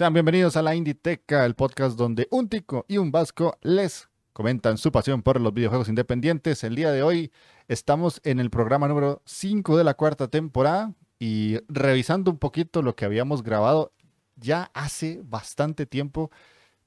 Sean bienvenidos a la Inditeca, el podcast donde un tico y un vasco les comentan su pasión por los videojuegos independientes. El día de hoy estamos en el programa número 5 de la cuarta temporada y revisando un poquito lo que habíamos grabado ya hace bastante tiempo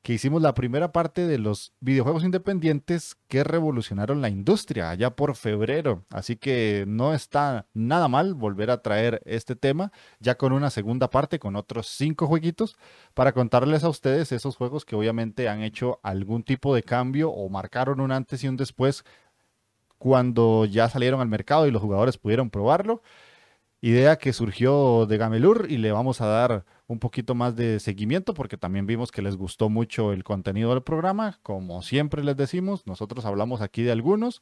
que hicimos la primera parte de los videojuegos independientes que revolucionaron la industria allá por febrero. Así que no está nada mal volver a traer este tema ya con una segunda parte con otros cinco jueguitos para contarles a ustedes esos juegos que obviamente han hecho algún tipo de cambio o marcaron un antes y un después cuando ya salieron al mercado y los jugadores pudieron probarlo. Idea que surgió de Gamelur y le vamos a dar un poquito más de seguimiento porque también vimos que les gustó mucho el contenido del programa. Como siempre les decimos, nosotros hablamos aquí de algunos.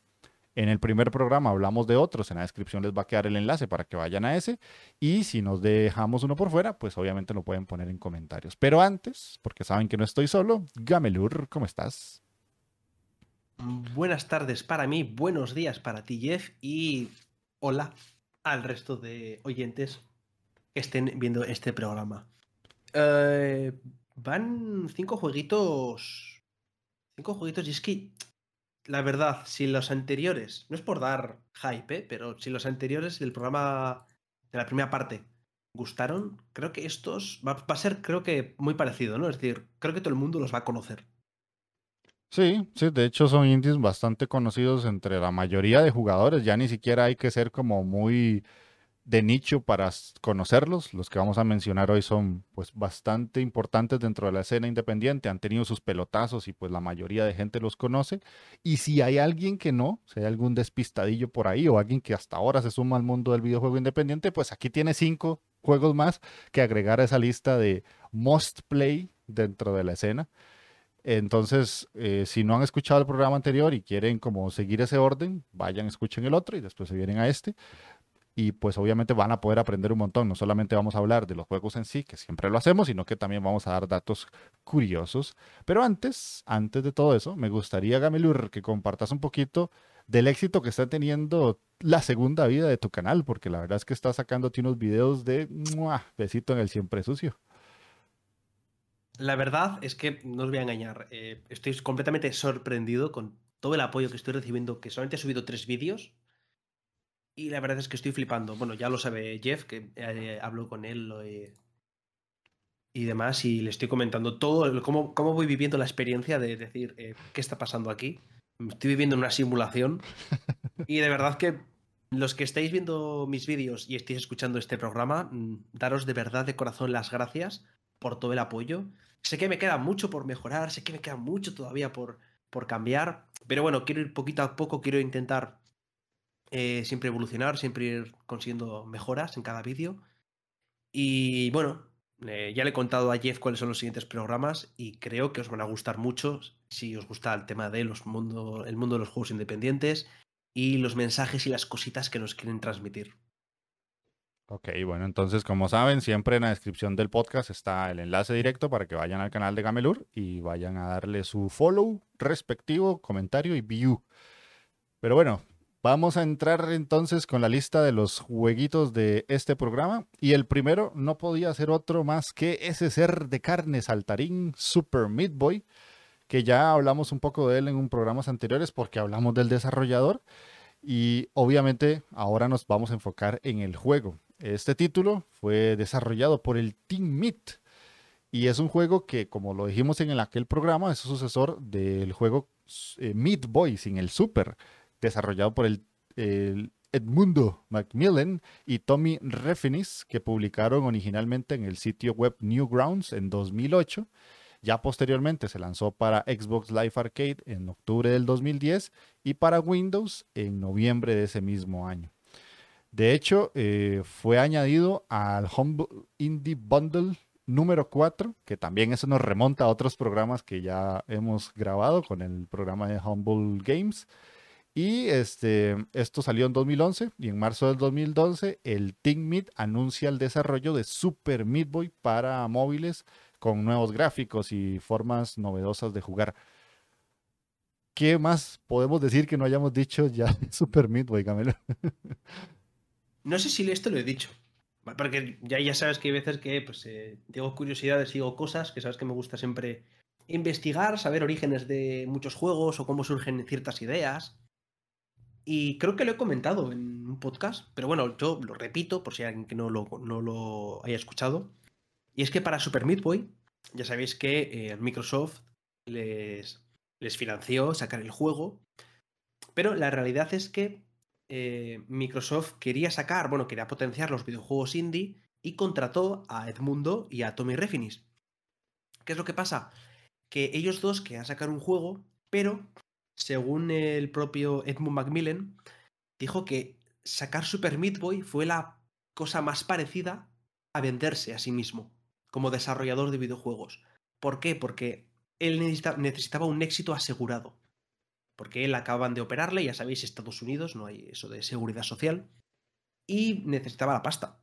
En el primer programa hablamos de otros, en la descripción les va a quedar el enlace para que vayan a ese. Y si nos dejamos uno por fuera, pues obviamente lo pueden poner en comentarios. Pero antes, porque saben que no estoy solo, Gamelur, ¿cómo estás? Buenas tardes para mí, buenos días para ti, Jeff, y hola al resto de oyentes que estén viendo este programa. Eh, van cinco jueguitos. Cinco jueguitos, y es que, la verdad, si los anteriores, no es por dar hype, ¿eh? pero si los anteriores del programa, de la primera parte, gustaron, creo que estos va, va a ser, creo que, muy parecido, ¿no? Es decir, creo que todo el mundo los va a conocer. Sí, sí, de hecho son indies bastante conocidos entre la mayoría de jugadores, ya ni siquiera hay que ser como muy de nicho para conocerlos. Los que vamos a mencionar hoy son pues bastante importantes dentro de la escena independiente, han tenido sus pelotazos y pues la mayoría de gente los conoce. Y si hay alguien que no, si hay algún despistadillo por ahí o alguien que hasta ahora se suma al mundo del videojuego independiente, pues aquí tiene cinco juegos más que agregar a esa lista de must play dentro de la escena. Entonces, eh, si no han escuchado el programa anterior y quieren como seguir ese orden, vayan, escuchen el otro y después se vienen a este. Y pues obviamente van a poder aprender un montón. No solamente vamos a hablar de los juegos en sí, que siempre lo hacemos, sino que también vamos a dar datos curiosos. Pero antes, antes de todo eso, me gustaría, Gamelur, que compartas un poquito del éxito que está teniendo la segunda vida de tu canal, porque la verdad es que está sacándote unos videos de besito en el siempre sucio. La verdad es que no os voy a engañar. Eh, estoy completamente sorprendido con todo el apoyo que estoy recibiendo, que solamente he subido tres vídeos. Y la verdad es que estoy flipando. Bueno, ya lo sabe Jeff, que eh, hablo con él y demás, y le estoy comentando todo, cómo, cómo voy viviendo la experiencia de decir, eh, ¿qué está pasando aquí? Estoy viviendo en una simulación. y de verdad que los que estáis viendo mis vídeos y estáis escuchando este programa, mm, daros de verdad de corazón las gracias por todo el apoyo. Sé que me queda mucho por mejorar, sé que me queda mucho todavía por, por cambiar, pero bueno, quiero ir poquito a poco, quiero intentar eh, siempre evolucionar, siempre ir consiguiendo mejoras en cada vídeo. Y bueno, eh, ya le he contado a Jeff cuáles son los siguientes programas y creo que os van a gustar mucho si os gusta el tema de los mundo, el mundo de los juegos independientes y los mensajes y las cositas que nos quieren transmitir. Ok, bueno, entonces como saben, siempre en la descripción del podcast está el enlace directo para que vayan al canal de Gamelur y vayan a darle su follow respectivo, comentario y view. Pero bueno, vamos a entrar entonces con la lista de los jueguitos de este programa. Y el primero no podía ser otro más que ese ser de carne saltarín Super Meat Boy, que ya hablamos un poco de él en un programas anteriores porque hablamos del desarrollador. Y obviamente ahora nos vamos a enfocar en el juego. Este título fue desarrollado por el Team Meat y es un juego que, como lo dijimos en aquel programa, es sucesor del juego eh, Meat Boy sin el Super, desarrollado por el, Edmundo Macmillan y Tommy Refinis, que publicaron originalmente en el sitio web Newgrounds en 2008. Ya posteriormente se lanzó para Xbox Live Arcade en octubre del 2010 y para Windows en noviembre de ese mismo año. De hecho, eh, fue añadido al Humble Indie Bundle número 4, que también eso nos remonta a otros programas que ya hemos grabado con el programa de Humble Games. Y este, esto salió en 2011 y en marzo del 2012 el Team Meat anuncia el desarrollo de Super Meat Boy para móviles con nuevos gráficos y formas novedosas de jugar. ¿Qué más podemos decir que no hayamos dicho ya Super Meat Boy, Camelo? no sé si esto lo he dicho. Porque ya, sabes que hay veces que pues, eh, tengo curiosidades, sigo cosas, que sabes que me gusta siempre investigar, saber orígenes de muchos juegos o cómo surgen ciertas ideas. Y creo que lo he comentado en un podcast, pero bueno, yo lo repito por si alguien que no lo, no lo haya escuchado. Y es que para Super Meat Boy, ya sabéis que eh, Microsoft les, les financió sacar el juego, pero la realidad es que eh, Microsoft quería sacar, bueno, quería potenciar los videojuegos indie y contrató a Edmundo y a Tommy Refinis. ¿Qué es lo que pasa? Que ellos dos querían sacar un juego, pero según el propio Edmund Macmillan, dijo que sacar Super Meat Boy fue la cosa más parecida a venderse a sí mismo como desarrollador de videojuegos. ¿Por qué? Porque él necesitaba un éxito asegurado porque él acaban de operarle, ya sabéis, Estados Unidos, no hay eso de seguridad social, y necesitaba la pasta.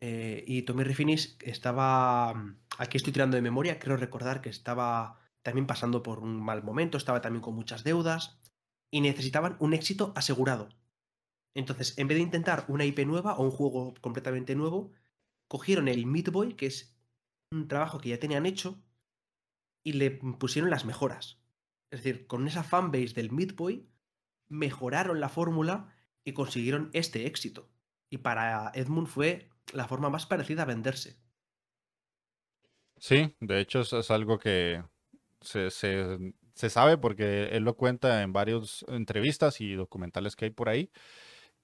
Eh, y Tommy Refinis estaba, aquí estoy tirando de memoria, creo recordar que estaba también pasando por un mal momento, estaba también con muchas deudas, y necesitaban un éxito asegurado. Entonces, en vez de intentar una IP nueva o un juego completamente nuevo, cogieron el Meat Boy, que es un trabajo que ya tenían hecho, y le pusieron las mejoras. Es decir, con esa fanbase del Midboy mejoraron la fórmula y consiguieron este éxito. Y para Edmund fue la forma más parecida a venderse. Sí, de hecho es, algo que se, sabe porque él lo cuenta en varias entrevistas y documentales que hay por ahí.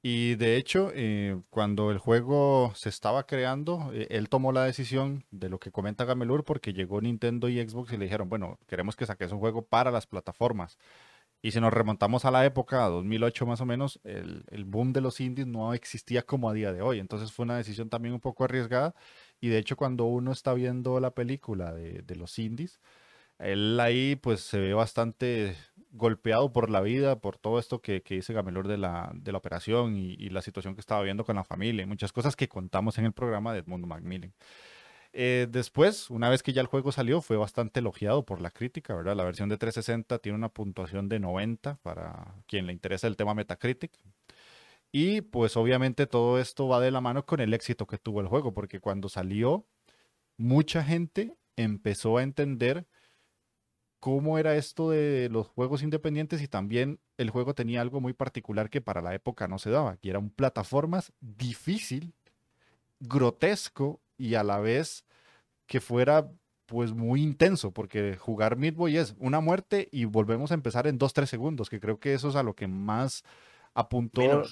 Y de hecho, eh, cuando el juego se estaba creando, eh, él tomó la decisión de lo que comenta Gamelur porque llegó Nintendo y Xbox y le dijeron, bueno, queremos que saques un juego para las plataformas. Y si nos remontamos a la época, a 2008 más o menos, el, boom de los indies no existía como a día de hoy. Entonces fue una decisión también un poco arriesgada. Y de hecho, cuando uno está viendo la película de, de los indies, él ahí pues se ve bastante golpeado por la vida, por todo esto que, dice Gamelor de la, de la operación y, la situación que estaba viendo con la familia y muchas cosas que contamos en el programa de Edmundo Macmillan. Eh, después, una vez que ya el juego salió, fue bastante elogiado por la crítica, ¿verdad? La versión de 360 tiene una puntuación de 90 para quien le interesa el tema Metacritic. Y pues obviamente todo esto va de la mano con el éxito que tuvo el juego, porque cuando salió, mucha gente empezó a entender cómo era esto de los juegos independientes y también el juego tenía algo muy particular que para la época no se daba, que eran plataformas difícil, grotesco y a la vez que fuera pues muy intenso, porque jugar Midway es una muerte y volvemos a empezar en 2-3 segundos, que creo que eso es a lo que más apuntó.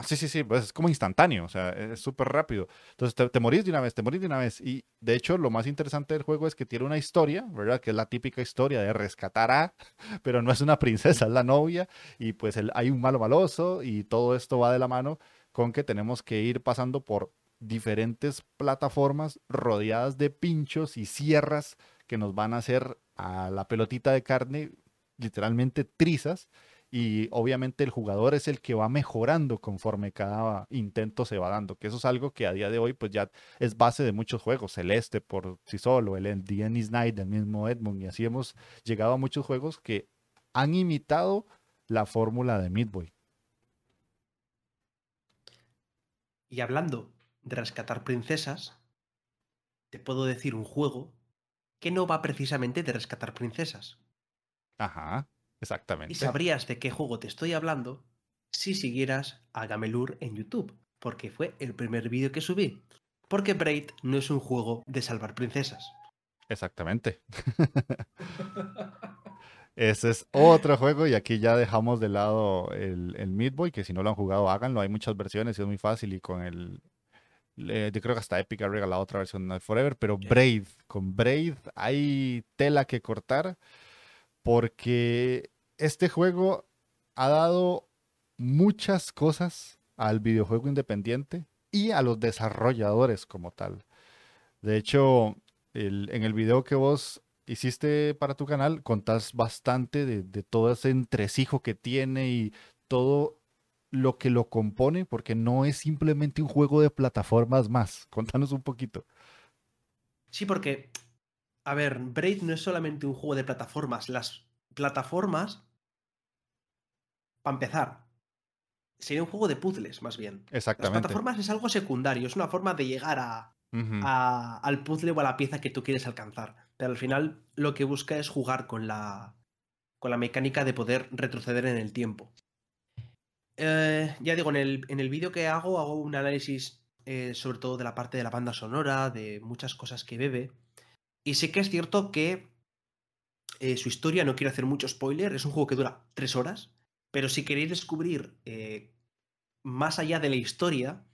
Ah, sí, sí, sí, pues es como instantáneo, o sea, es súper rápido. Entonces te, morís de una vez, te morís de una vez. Y de hecho, lo más interesante del juego es que tiene una historia, ¿verdad? Que es la típica historia de rescatar a, pero no es una princesa, es la novia. Y pues hay un malo maloso y todo esto va de la mano con que tenemos que ir pasando por diferentes plataformas rodeadas de pinchos y sierras que nos van a hacer a la pelotita de carne literalmente trizas y obviamente el jugador es el que va mejorando conforme cada intento se va dando, que eso es algo que a día de hoy pues ya es base de muchos juegos, Celeste por sí solo, el The Ennis Night, el mismo Edmund, y así hemos llegado a muchos juegos que han imitado la fórmula de Midboy. Y hablando de rescatar princesas, te puedo decir un juego que no va precisamente de rescatar princesas. Ajá. Exactamente. Y sabrías de qué juego te estoy hablando si siguieras a Gamelur en YouTube, porque fue el primer vídeo que subí. Porque Braid no es un juego de salvar princesas. Exactamente. Ese es otro juego y aquí ya dejamos de lado el, el Meat Boy, que si no lo han jugado háganlo, hay muchas versiones y es muy fácil y con el... yo creo que hasta Epic ha regalado otra versión de Forever, pero Braid, con Braid hay tela que cortar porque este juego ha dado muchas cosas al videojuego independiente y a los desarrolladores como tal. De hecho, en el video que vos hiciste para tu canal, contás bastante de, de todo ese entresijo que tiene y todo lo que lo compone, porque no es simplemente un juego de plataformas más. Contanos un poquito. Sí, porque, a ver, Braid no es solamente un juego de plataformas. Las plataformas, para empezar, sería un juego de puzzles, más bien. Exactamente. Las plataformas es algo secundario, es una forma de llegar a, al puzzle o a la pieza que tú quieres alcanzar. Pero al final lo que busca es jugar con la, con la mecánica de poder retroceder en el tiempo. Eh, ya digo, en el, en el vídeo que hago, hago un análisis eh, sobre todo de la parte de la banda sonora, de muchas cosas que bebe. Y sí que es cierto que eh, su historia, no quiero hacer mucho spoiler, es un juego que dura tres horas, pero si queréis descubrir más allá de la historia,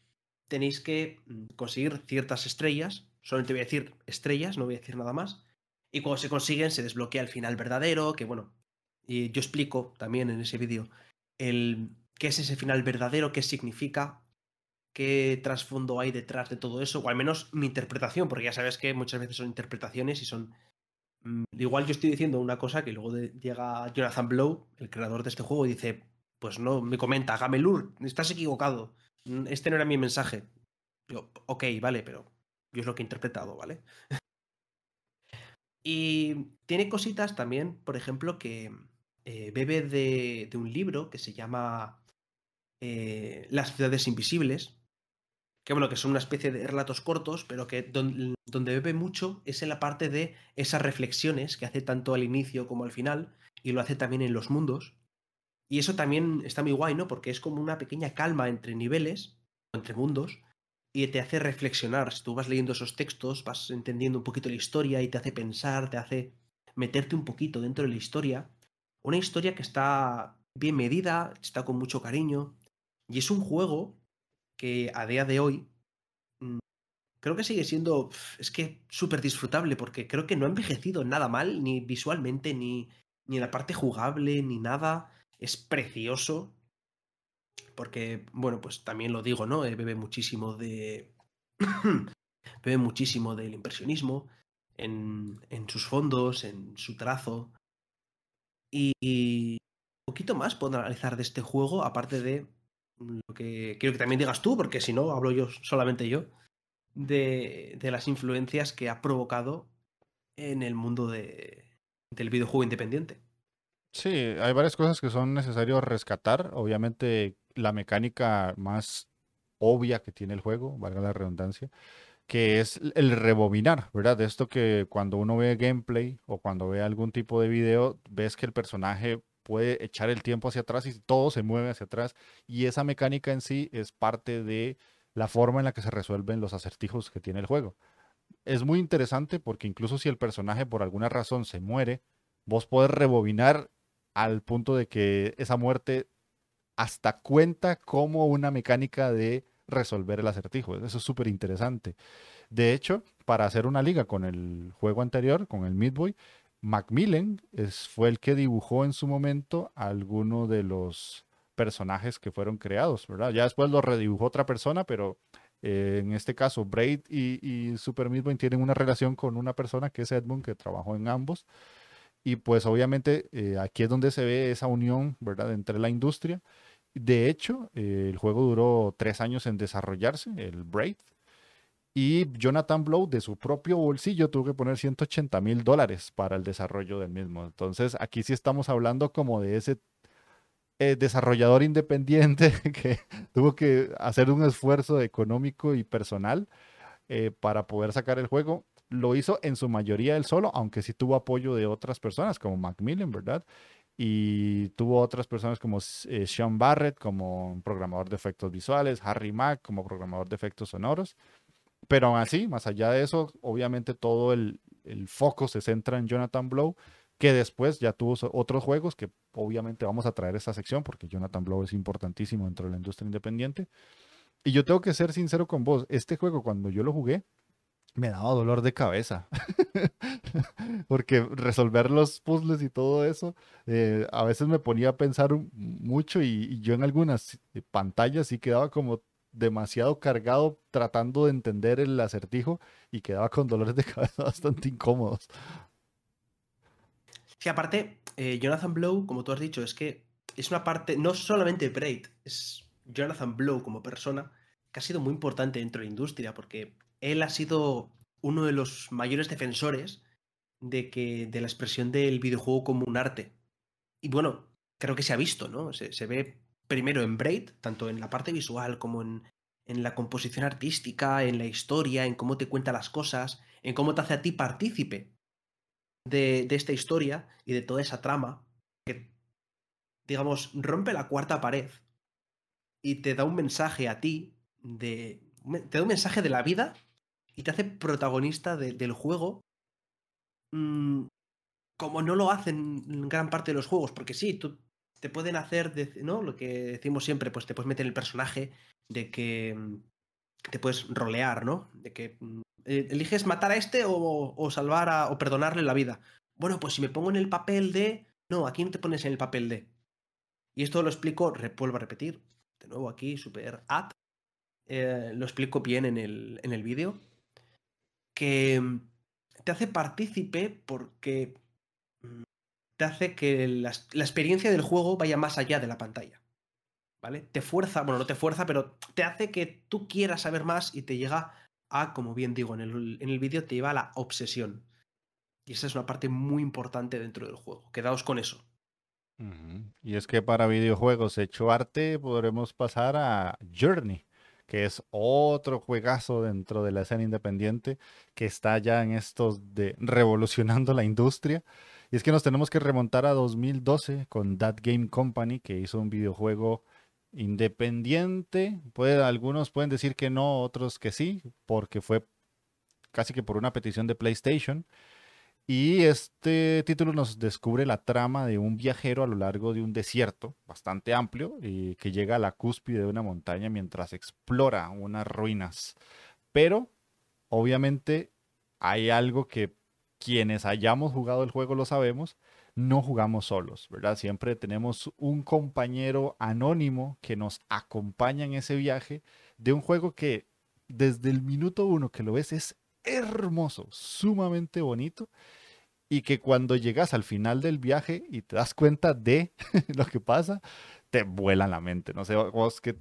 tenéis que mm, conseguir ciertas estrellas, solamente voy a decir estrellas, no voy a decir nada más, y cuando se consiguen se desbloquea el final verdadero, que bueno, y yo explico también en ese vídeo el qué es ese final verdadero, qué significa, qué trasfondo hay detrás de todo eso, o al menos mi interpretación, porque ya sabes que muchas veces son interpretaciones y son... Mm, igual yo estoy diciendo una cosa que luego llega Jonathan Blow, el creador de este juego, y dice, pues no, me comenta, Gamelur, estás equivocado, mm, este no era mi mensaje. Yo, ok, vale, pero yo es lo que he interpretado, ¿vale? y tiene cositas también, por ejemplo, que eh, bebe de, de, un libro que se llama eh, Las ciudades invisibles, que bueno, que son una especie de relatos cortos, pero que donde bebe mucho es en la parte de esas reflexiones que hace tanto al inicio como al final, y lo hace también en los mundos. Y eso también está muy guay, ¿no? Porque es como una pequeña calma entre niveles, entre mundos, y te hace reflexionar. Si tú vas leyendo esos textos, vas entendiendo un poquito la historia y te hace pensar, te hace meterte un poquito dentro de la historia. Una historia que está bien medida, está con mucho cariño, y es un juego que a día de hoy mm, creo que sigue siendo, es que súper disfrutable, porque creo que no ha envejecido nada mal, ni visualmente, ni, ni en la parte jugable, ni nada. Es precioso. Porque, bueno, pues también lo digo, ¿no? Eh, bebe muchísimo de. bebe muchísimo del impresionismo en, en sus fondos, en su trazo. Y, y, poquito más puedo analizar de este juego, aparte de lo que quiero que también digas tú, porque si no, hablo yo solamente yo, de, de las influencias que ha provocado en el mundo de, del videojuego independiente. Sí, hay varias cosas que son necesarios rescatar. Obviamente, la mecánica más obvia que tiene el juego, valga la redundancia, que es el rebobinar, ¿verdad? De esto que cuando uno ve gameplay o cuando ve algún tipo de video, ves que el personaje puede echar el tiempo hacia atrás y todo se mueve hacia atrás. Y esa mecánica en sí es parte de la forma en la que se resuelven los acertijos que tiene el juego. Es muy interesante porque incluso si el personaje por alguna razón se muere, vos podés rebobinar al punto de que esa muerte hasta cuenta como una mecánica de resolver el acertijo. Eso es súper interesante. De hecho, para hacer una liga con el juego anterior, con el Midboy, Macmillan fue el que dibujó en su momento alguno de los personajes que fueron creados, ¿verdad? Ya después lo redibujó otra persona, pero eh, en este caso Braid y, Super Meat tienen una relación con una persona que es Edmund, que trabajó en ambos. Y pues obviamente eh, aquí es donde se ve esa unión, ¿verdad?, entre la industria. De hecho, eh, el juego duró tres años en desarrollarse, el Braid, y Jonathan Blow, de su propio bolsillo, tuvo que poner 180 mil dólares para el desarrollo del mismo. Entonces, aquí sí estamos hablando como de ese eh, desarrollador independiente que tuvo que hacer un esfuerzo económico y personal eh, para poder sacar el juego. Lo hizo en su mayoría él solo, aunque sí tuvo apoyo de otras personas, como Macmillan, ¿verdad? Y tuvo otras personas como eh, Sean Barrett, como programador de efectos visuales, Harry Mack, como programador de efectos sonoros. Pero aún así, más allá de eso, obviamente todo el, foco se centra en Jonathan Blow, que después ya tuvo otros juegos que obviamente vamos a traer esta sección porque Jonathan Blow es importantísimo dentro de la industria independiente. Y yo tengo que ser sincero con vos, este juego cuando yo lo jugué, me daba dolor de cabeza. porque resolver los puzzles y todo eso, eh, a veces me ponía a pensar mucho y, yo en algunas pantallas sí quedaba como demasiado cargado tratando de entender el acertijo y quedaba con dolores de cabeza bastante incómodos. Sí, aparte, eh, Jonathan Blow, como tú has dicho, es que es una parte, no solamente Braid, es Jonathan Blow como persona, que ha sido muy importante dentro de la industria, porque él ha sido uno de los mayores defensores de que de la expresión del videojuego como un arte. Y bueno, creo que se ha visto, ¿no? Se, ve primero en Braid, tanto en la parte visual como en, en, la composición artística, en la historia, en cómo te cuenta las cosas, en cómo te hace a ti partícipe de, de esta historia y de toda esa trama que, digamos, rompe la cuarta pared y te da un mensaje a ti de. Te da un mensaje de la vida y te hace protagonista del juego. Mm, como no lo hacen en gran parte de los juegos, porque sí, tú te pueden hacer, ¿no? Lo que decimos siempre, pues te puedes meter el personaje de que mm, te puedes rolear, ¿no? De que mm, eh, eliges matar a este o, o salvar a, o perdonarle la vida. Bueno, pues si me pongo en el papel de. No, aquí no te pones en el papel de. Y esto lo explico, vuelvo a repetir, de nuevo aquí, super ad, eh, lo explico bien en el, en el vídeo, que mm, te hace partícipe porque te hace que la, experiencia del juego vaya más allá de la pantalla. ¿Vale? Te fuerza, bueno, no te fuerza, pero te hace que tú quieras saber más y te llega a, como bien digo en el, en el vídeo, te lleva a la obsesión. Y esa es una parte muy importante dentro del juego. Quedaos con eso. Y es que para videojuegos hecho arte podremos pasar a Journey, que es otro juegazo dentro de la escena independiente que está ya en estos de revolucionando la industria. Y es que nos tenemos que remontar a 2012 con That Game Company, que hizo un videojuego independiente. Algunos pueden decir que no, otros que sí, porque fue casi que por una petición de PlayStation. Y este título nos descubre la trama de un viajero a lo largo de un desierto bastante amplio y que llega a la cúspide de una montaña mientras explora unas ruinas. Pero, obviamente, hay algo que quienes hayamos jugado el juego lo sabemos, no jugamos solos, ¿verdad? Siempre tenemos un compañero anónimo que nos acompaña en ese viaje de un juego que desde el minuto uno que lo ves es hermoso, sumamente bonito y que cuando llegas al final del viaje y te das cuenta de lo que pasa, te vuela la mente. No sé, vos que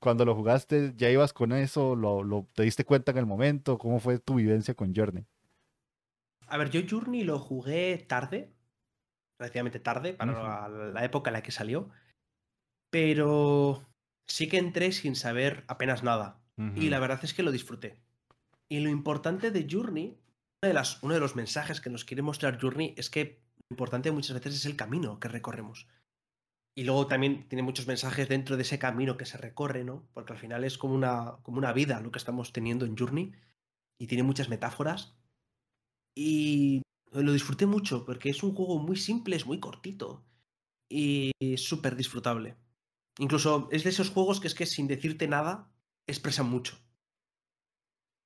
cuando lo jugaste ya ibas con eso, lo, te diste cuenta en el momento, ¿cómo fue tu vivencia con Journey? A ver, yo Journey lo jugué tarde, relativamente tarde, para la época en la que salió, pero sí que entré sin saber apenas nada. Y la verdad es que lo disfruté. Y lo importante de Journey, de las, uno de los mensajes que nos quiere mostrar Journey es que lo importante muchas veces es el camino que recorremos. Y luego también tiene muchos mensajes dentro de ese camino que se recorre, ¿no? Porque al final es como una, como una vida lo que estamos teniendo en Journey. Y tiene muchas metáforas. Y lo disfruté mucho porque es un juego muy simple, es muy cortito. Y súper disfrutable. Incluso es de esos juegos que es que sin decirte nada expresan mucho.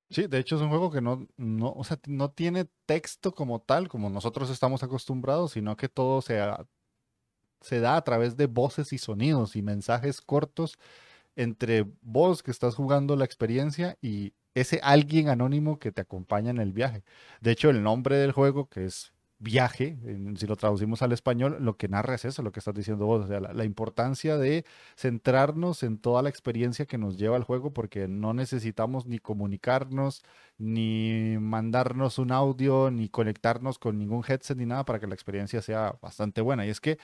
Sí, de hecho es un juego que no, no, o sea, no tiene texto como tal, como nosotros estamos acostumbrados, sino que todo se, se da a través de voces y sonidos y mensajes cortos entre vos que estás jugando la experiencia y ese alguien anónimo que te acompaña en el viaje. De hecho, el nombre del juego, que es viaje, si lo traducimos al español, lo que narra es eso, lo que estás diciendo vos, o sea, la, importancia de centrarnos en toda la experiencia que nos lleva al juego, porque no necesitamos ni comunicarnos, ni mandarnos un audio, ni conectarnos con ningún headset, ni nada para que la experiencia sea bastante buena. Y es que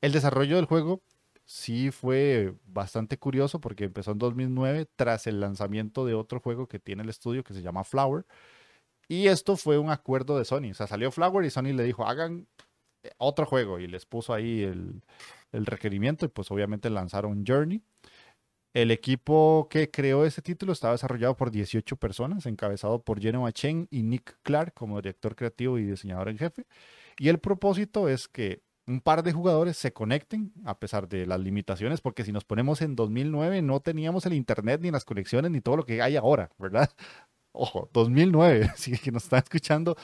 el desarrollo del juego sí fue bastante curioso porque empezó en 2009 tras el lanzamiento de otro juego que tiene el estudio que se llama Flower y esto fue un acuerdo de Sony. O sea, salió Flower y Sony le dijo, hagan eh, otro juego. Y les puso ahí el, requerimiento y pues obviamente lanzaron Journey. El equipo que creó ese título estaba desarrollado por 18 personas, encabezado por Genoa Chen y Nick Clark como director creativo y diseñador en jefe. Y el propósito es que un par de jugadores se conecten a pesar de las limitaciones, porque si nos ponemos en 2009 no teníamos el internet ni las conexiones ni todo lo que hay ahora, ¿verdad? Ojo, 2009, si que nos están escuchando,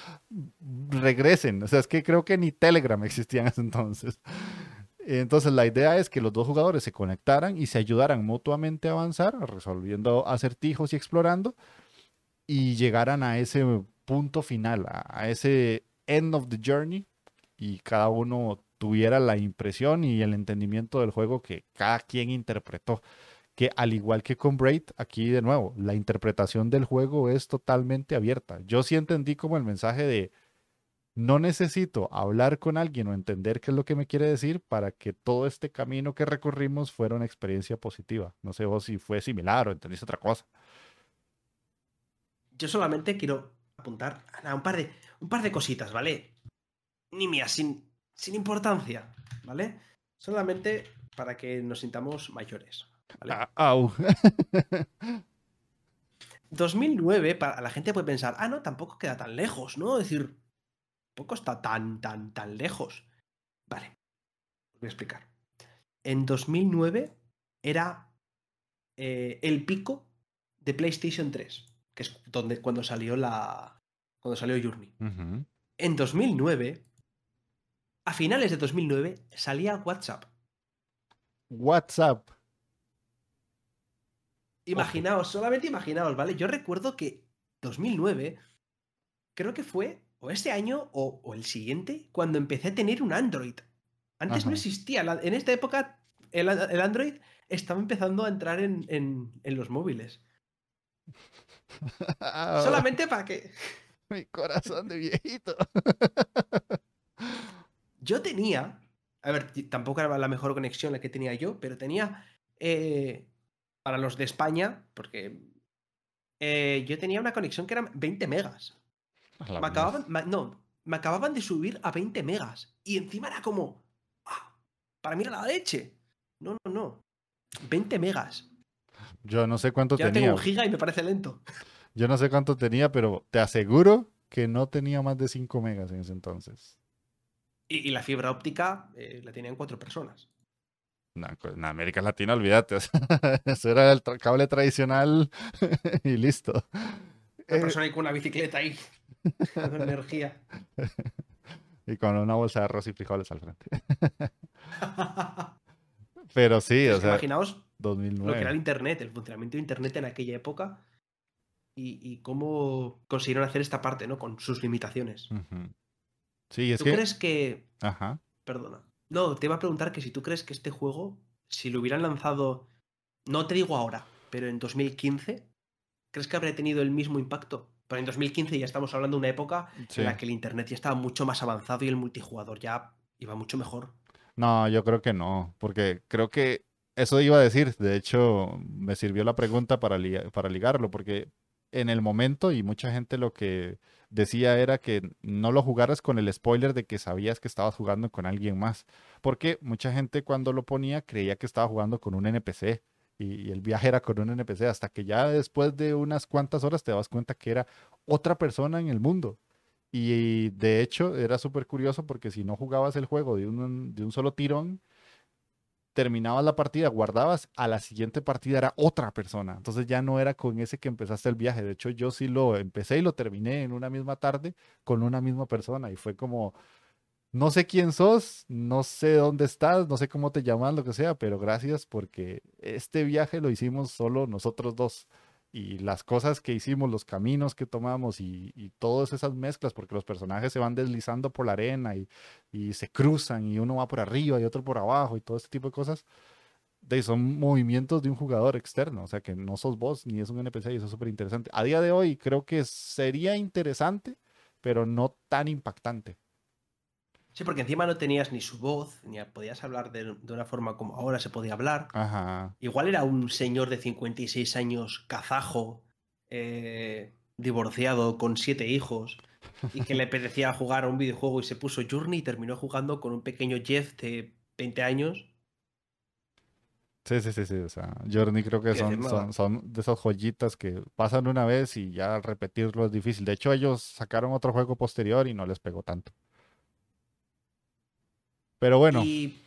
regresen. O sea, es que creo que ni Telegram existía en ese entonces. Entonces la idea es que los dos jugadores se conectaran y se ayudaran mutuamente a avanzar, resolviendo acertijos y explorando, y llegaran a ese punto final, a, ese end of the journey, y cada uno tuviera la impresión y el entendimiento del juego que cada quien interpretó. Que al igual que con Braid, aquí de nuevo, la interpretación del juego es totalmente abierta. Yo sí entendí como el mensaje de no necesito hablar con alguien o entender qué es lo que me quiere decir para que todo este camino que recorrimos fuera una experiencia positiva. No sé vos si fue similar o entendiste otra cosa. Yo solamente quiero apuntar a un par de, un par de cositas, ¿vale? Ni mías, sin, sin importancia, ¿vale? Solamente para que nos sintamos mayores. ¿vale? 2009, ah, para, la gente puede pensar, ah, no, tampoco queda tan lejos, ¿no? Es decir, tampoco está tan, tan, tan lejos. Vale, voy a explicar. En 2009 era eh, el pico de PlayStation 3, que es donde, cuando salió la. Cuando salió Journey. En 2009, a finales de 2009, salía WhatsApp. WhatsApp. Imaginaos, solamente imaginaos, ¿vale? Yo recuerdo que 2009, creo que fue o este año o, el siguiente, cuando empecé a tener un Android. Antes no existía. en esta época, el, Android estaba empezando a entrar en, los móviles. Solamente para que. Mi corazón de viejito. yo tenía. A ver, tampoco era la mejor conexión la que tenía yo, pero tenía. Eh, para los de España, porque. Eh, yo tenía una conexión que era 20 megas. Me acababan, no, me acababan de subir a 20 megas. Y encima era como. ¡Ah! Para mí era la leche. No, no, no. 20 megas. Yo no sé cuánto ya tenía. tengo un giga y me parece lento. Yo no sé cuánto tenía, pero te aseguro que no tenía más de 5 megas en ese entonces. Y, la fibra óptica eh, la tenían cuatro personas. Pues, en América Latina, olvídate. Eso era el cable tradicional y listo. Una eh, persona ahí con una bicicleta ahí. con energía. Y con una bolsa de arroz y frijoles al frente. Pero sí, o sea. Imaginaos 2009. lo que era el Internet, el funcionamiento de Internet en aquella época y, cómo consiguieron hacer esta parte, ¿no? Con sus limitaciones. Sí, es ¿Tú crees que. Ajá. Perdona. No, te iba a preguntar que si tú crees que este juego, si lo hubieran lanzado, no te digo ahora, pero en 2015, ¿crees que habría tenido el mismo impacto? Pero en 2015 ya estamos hablando de una época en la que el Internet ya estaba mucho más avanzado y el multijugador ya iba mucho mejor. No, yo creo que no, porque creo que eso iba a decir. De hecho, me sirvió la pregunta para, para ligarlo, porque en el momento y mucha gente lo que decía era que no lo jugaras con el spoiler de que sabías que estabas jugando con alguien más, porque mucha gente cuando lo ponía creía que estaba jugando con un NPC y, el viaje era con un NPC hasta que ya después de unas cuantas horas te das cuenta que era otra persona en el mundo. Y de hecho era súper curioso porque si no jugabas el juego de un, de un solo tirón, terminabas la partida, guardabas, a la siguiente partida era otra persona. Entonces ya no era con ese que empezaste el viaje. De hecho, yo sí lo empecé y lo terminé en una misma tarde con una misma persona. Y fue como, no sé quién sos, no sé dónde estás, no sé cómo te llamas, lo que sea, pero gracias porque este viaje lo hicimos solo nosotros dos. Y las cosas que hicimos, los caminos que tomamos y, todas esas mezclas, porque los personajes se van deslizando por la arena y, y, se cruzan y uno va por arriba y otro por abajo y todo este tipo de cosas, de, son movimientos de un jugador externo, o sea que no sos vos ni es un NPC y eso es súper interesante. A día de hoy creo que sería interesante, pero no tan impactante. Sí, porque encima no tenías ni su voz, ni podías hablar de, una forma como ahora se podía hablar. Igual era un señor de 56 años, kazajo, eh, divorciado, con siete hijos, y que le apetecía jugar a un videojuego y se puso Journey y terminó jugando con un pequeño Jeff de 20 años. Sí, sí, sí, sí. O sea, Journey creo que son, son, de esas joyitas que pasan una vez y ya repetirlo es difícil. De hecho, ellos sacaron otro juego posterior y no les pegó tanto. Pero bueno. Y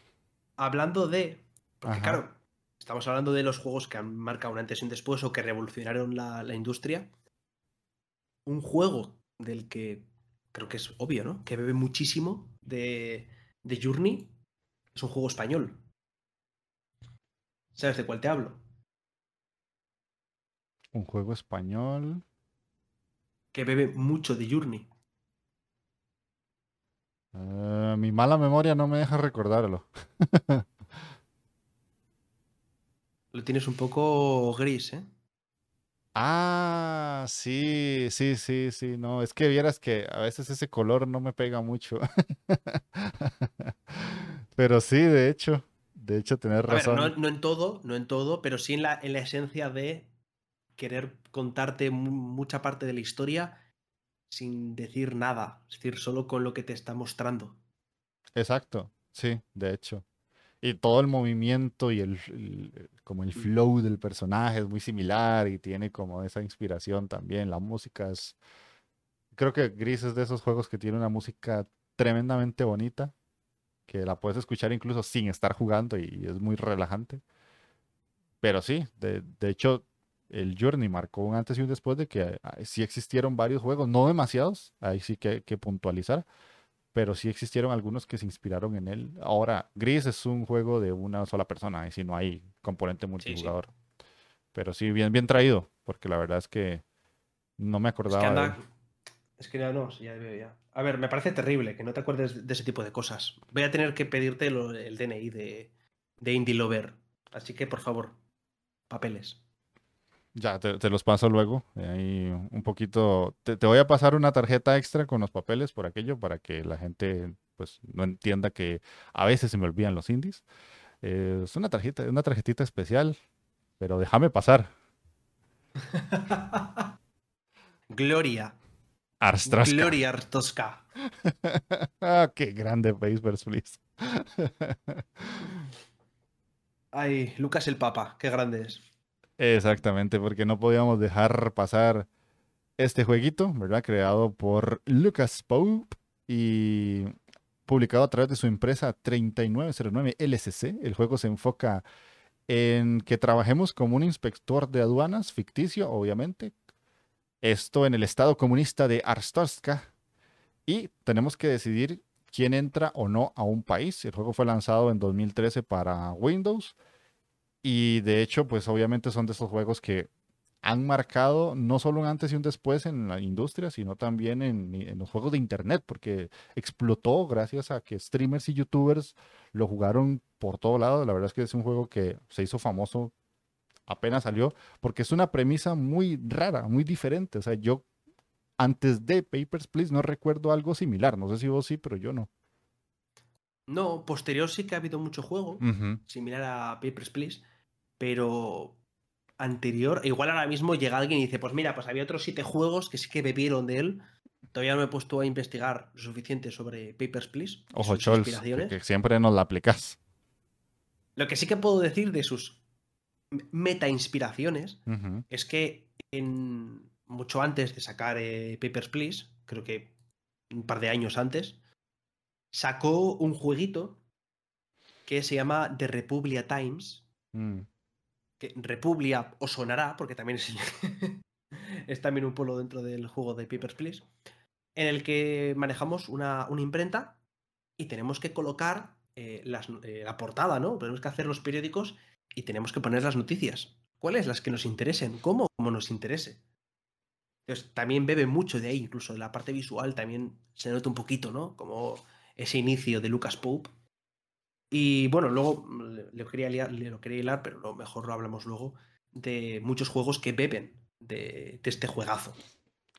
hablando de. Porque claro, estamos hablando de los juegos que han marcado un antes y un después o que revolucionaron la, industria. un juego del que creo que es obvio, ¿no? Que bebe muchísimo de, de Journey. Es un juego español. ¿Sabes de cuál te hablo? Un juego español. Que bebe mucho de Journey. Eh, mi mala memoria no me deja recordarlo. Lo tienes un poco gris, ¿eh? Ah, sí, sí, sí, sí, no, es que vieras que a veces ese color no me pega mucho. Pero sí, de hecho, de hecho, tener razón. no, no, en todo, no en todo, pero sí en la, en la esencia de querer contarte mucha parte de la historia sin decir nada, es decir, solo con lo que te está mostrando. Exacto, sí, de hecho. Y todo el movimiento y el, como el mm. flow del personaje es muy similar y tiene como esa inspiración también. La música es... Creo que Gris es de esos juegos que tiene una música tremendamente bonita, que la puedes escuchar incluso sin estar jugando y es muy relajante. Pero sí, de, de hecho, el Journey marcó un antes y un después de que ah, sí existieron varios juegos, no demasiados, ahí sí que hay que puntualizar, pero sí existieron algunos que se inspiraron en él. Ahora, Gris es un juego de una sola persona, y si no hay componente multijugador. Pero sí, bien, bien traído, porque la verdad es que no me acordaba. Es que, anda... es que no, ya veo ya. A ver, me parece terrible que no te acuerdes de ese tipo de cosas. Voy a tener que pedirte el DNI de, de Indie Lover. Así que, por favor, papeles. Ya, te, los paso luego. Ahí un poquito. Te, voy a pasar una tarjeta extra con los papeles por aquello para que la gente pues no entienda que a veces se me olvidan los indies. Eh, es una tarjeta, una tarjetita especial, pero déjame pasar. Gloria. Arstraska. Gloria Artosca. ah, qué grande Papers, Please. Ay, Lucas el Papa, qué grande es. Exactamente, porque no podíamos dejar pasar este jueguito, ¿verdad? Creado por Lucas Pope y publicado a través de su empresa 3909 LCC. El juego se enfoca en que trabajemos como un inspector de aduanas, ficticio, obviamente. Esto en el estado comunista de Arstorska. Y tenemos que decidir quién entra o no a un país. El juego fue lanzado en 2013 para Windows y de hecho, pues obviamente son de esos juegos que han marcado no solo un antes y un después en la industria, sino también en, los juegos de internet, porque explotó gracias a que streamers y youtubers lo jugaron por todo lado. La verdad es que es un juego que se hizo famoso apenas salió, porque es una premisa muy rara, muy diferente. O sea, yo antes de Papers, Please no recuerdo algo similar. No sé si vos sí, pero yo no. No, posterior sí que ha habido mucho juego similar a Papers, Please pero anterior, igual ahora mismo llega alguien y dice, pues mira, pues había otros siete juegos que sí que bebieron de él. Todavía no me he puesto a investigar lo suficiente sobre Papers, Please. Ojo, Chols, que siempre nos la aplicas. Lo que sí que puedo decir de sus meta inspiraciones es que en, mucho antes de sacar eh, Papers, Please, creo que un par de años antes, sacó un jueguito que se llama The Republia Times, mm que Republia os sonará, porque también es, también un pueblo dentro del juego de Papers, Please, en el que manejamos una, imprenta y tenemos que colocar eh, eh, la portada, ¿no? Tenemos que hacer los periódicos y tenemos que poner las noticias. ¿Cuáles? Las que nos interesen. ¿Cómo? Como nos interese. Entonces, también bebe mucho de ahí, incluso la parte visual también se nota un poquito, ¿no? Como ese inicio de Lucas Pope y bueno, luego le, quería lo quería hilar, pero lo mejor lo hablamos luego, de muchos juegos que beben de, este juegazo.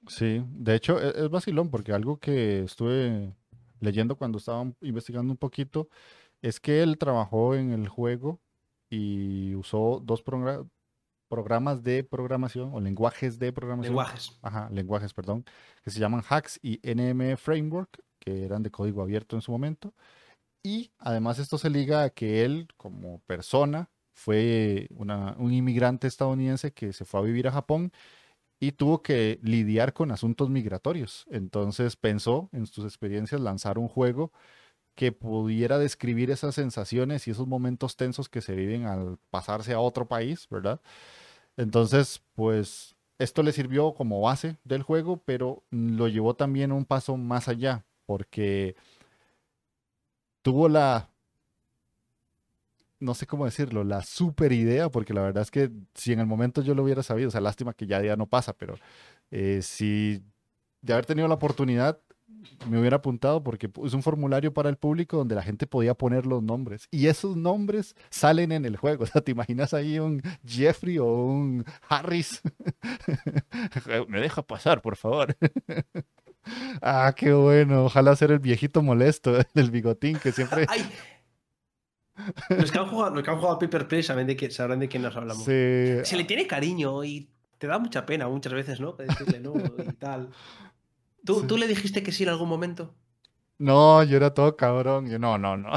Sí, de hecho e, es, vacilón porque algo que estuve leyendo cuando estaba investigando un poquito es que él trabajó en el juego y usó dos programas de programación o lenguajes de programación. Lenguajes. Ajá, lenguajes, perdón, que se llaman Hacks y NM Framework, que eran de código abierto en su momento. Y además esto se liga a que él como persona fue un inmigrante estadounidense que se fue a vivir a Japón y tuvo que lidiar con asuntos migratorios. Entonces pensó en sus experiencias lanzar un juego que pudiera describir esas sensaciones y esos momentos tensos que se viven al pasarse a otro país, ¿verdad? Entonces, pues esto le sirvió como base del juego, pero lo llevó también un paso más allá, porque tuvo la, no sé cómo decirlo, la super idea, porque la verdad es que si en el momento yo lo hubiera sabido, o sea, lástima que ya, ya no pasa, pero eh, si de haber tenido la oportunidad, me hubiera apuntado porque es un formulario para el público donde la gente podía poner los nombres y esos nombres salen en el juego. O sea, ¿te imaginas ahí un Jeffrey o un Harris? me deja pasar, por favor. ah, qué bueno. Ojalá ser el viejito molesto del bigotín que siempre... Ay. Los que han jugado, los que han jugado a Paper Play saben de, sabrán de quién nos hablamos. Se le tiene cariño y te da mucha pena muchas veces, ¿no? Decirle no y tal. ¿Tú, le dijiste que sí en algún momento? No, yo era todo cabrón. Yo no, no, no.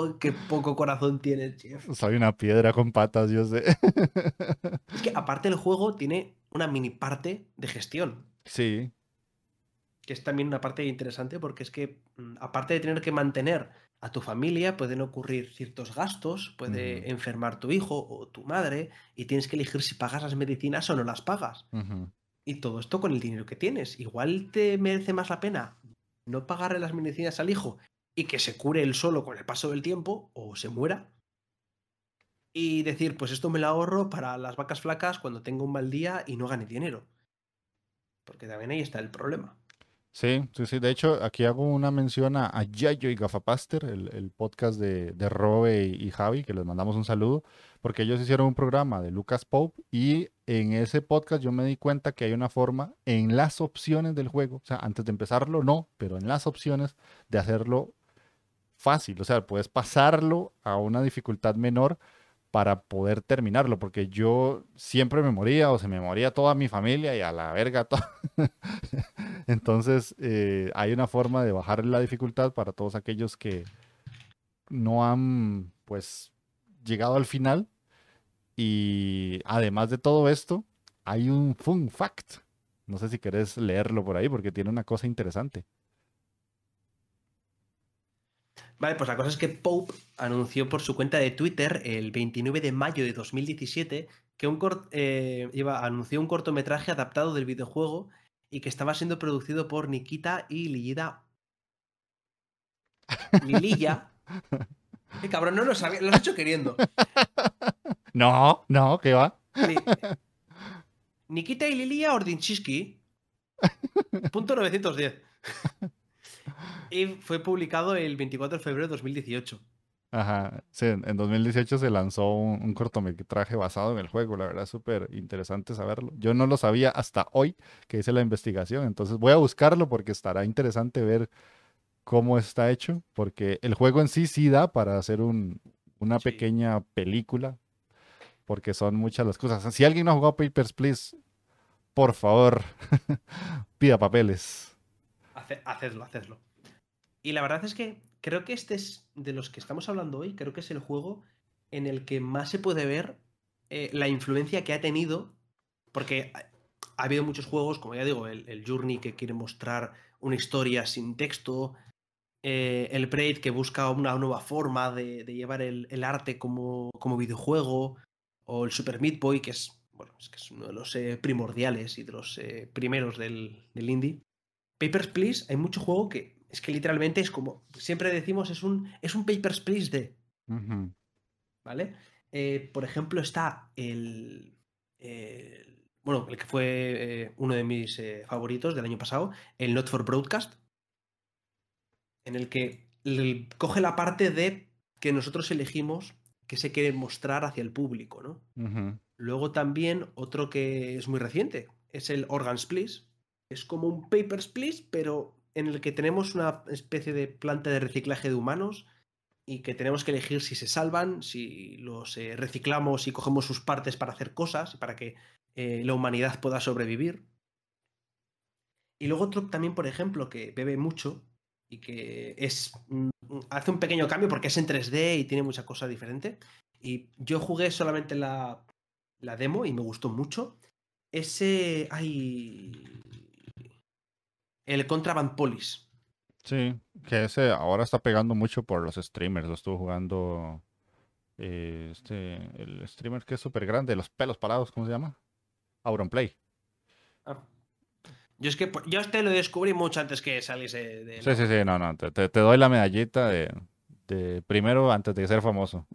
Oh, qué poco corazón tienes, Jeff. Soy una piedra con patas, yo sé. Es que aparte el juego tiene una mini parte de gestión. Sí. Que es también una parte interesante porque es que, mm, aparte de tener que mantener a tu familia, pueden ocurrir ciertos gastos, puede enfermar tu hijo o tu madre y tienes que elegir si pagas las medicinas o no las pagas. Y todo esto con el dinero que tienes. Igual te merece más la pena no pagarle las medicinas al hijo y que se cure él solo con el paso del tiempo o se muera. Y decir, pues esto me lo ahorro para las vacas flacas cuando tenga un mal día y no gane dinero. Porque también ahí está el problema. Sí, sí, sí. De hecho, aquí hago una mención a, Yayo y Gafapaster, el, podcast de, de Robe y, Javi, que les mandamos un saludo, porque ellos hicieron un programa de Lucas Pope y en ese podcast yo me di cuenta que hay una forma en las opciones del juego, o sea, antes de empezarlo no, pero en las opciones de hacerlo fácil, o sea, puedes pasarlo a una dificultad menor para poder terminarlo, porque yo siempre me moría o se me moría toda mi familia y a la verga todo. Entonces, eh, hay una forma de bajar la dificultad para todos aquellos que no han, pues, llegado al final. Y además de todo esto, hay un fun fact. No sé si querés leerlo por ahí porque tiene una cosa interesante. Vale, pues la cosa es que Pope anunció por su cuenta de Twitter el 29 de mayo de 2017 que un eh, iba, anunció un cortometraje adaptado del videojuego y que estaba siendo producido por Nikita y Lillida. Lililla. Qué cabrón, no lo sabía, lo has hecho queriendo. No, no, ¿qué va? Nikita y Lilia Ordinchiski. Punto 910. Y fue publicado el 24 de febrero de 2018. Ajá, sí, en 2018 se lanzó un, cortometraje basado en el juego, la verdad es súper interesante saberlo. Yo no lo sabía hasta hoy que hice la investigación, entonces voy a buscarlo porque estará interesante ver cómo está hecho, porque el juego en sí sí da para hacer una pequeña película, porque son muchas las cosas. Si alguien no ha jugado Papers, Please, por favor, pida papeles. hacedlo, hacedlo. Y la verdad es que creo que este es, de los que estamos hablando hoy, creo que es el juego en el que más se puede ver eh, la influencia que ha tenido, porque ha, habido muchos juegos, como ya digo, el, Journey que quiere mostrar una historia sin texto, eh, el Braid que busca una nueva forma de, llevar el, arte como, como, videojuego, o el Super Meat Boy, que es, bueno, es, que es uno de los eh, primordiales y de los primeros del, del indie. Papers, Please, hay mucho juego que es que literalmente es como, siempre decimos, es un, es un Papers, Please de. ¿Vale? Eh, por ejemplo, está el, Bueno, el que fue eh, uno de mis eh, favoritos del año pasado, el Not for Broadcast, en el que coge la parte de que nosotros elegimos que se quiere mostrar hacia el público, ¿no? Luego también otro que es muy reciente, es el Organs Please. Es como un Papers, Please, pero en el que tenemos una especie de planta de reciclaje de humanos y que tenemos que elegir si se salvan, si los eh, reciclamos y cogemos sus partes para hacer cosas, para que eh, la humanidad pueda sobrevivir. Y luego otro también, por ejemplo, que bebe mucho y que es hace un pequeño cambio porque es en 3D y tiene mucha cosa diferente. Y yo jugué solamente la, la demo y me gustó mucho. Ese. Hay el Contraband Police. Sí, que ese ahora está pegando mucho por los streamers. Lo estuvo jugando eh, este, el streamer que es súper grande, los pelos parados, ¿cómo se llama? Auronplay. Ah. Yo es que yo este lo descubrí mucho antes que saliese de. Sí, sí, sí, no, no, te, te- te doy la medallita de, de primero antes de ser famoso.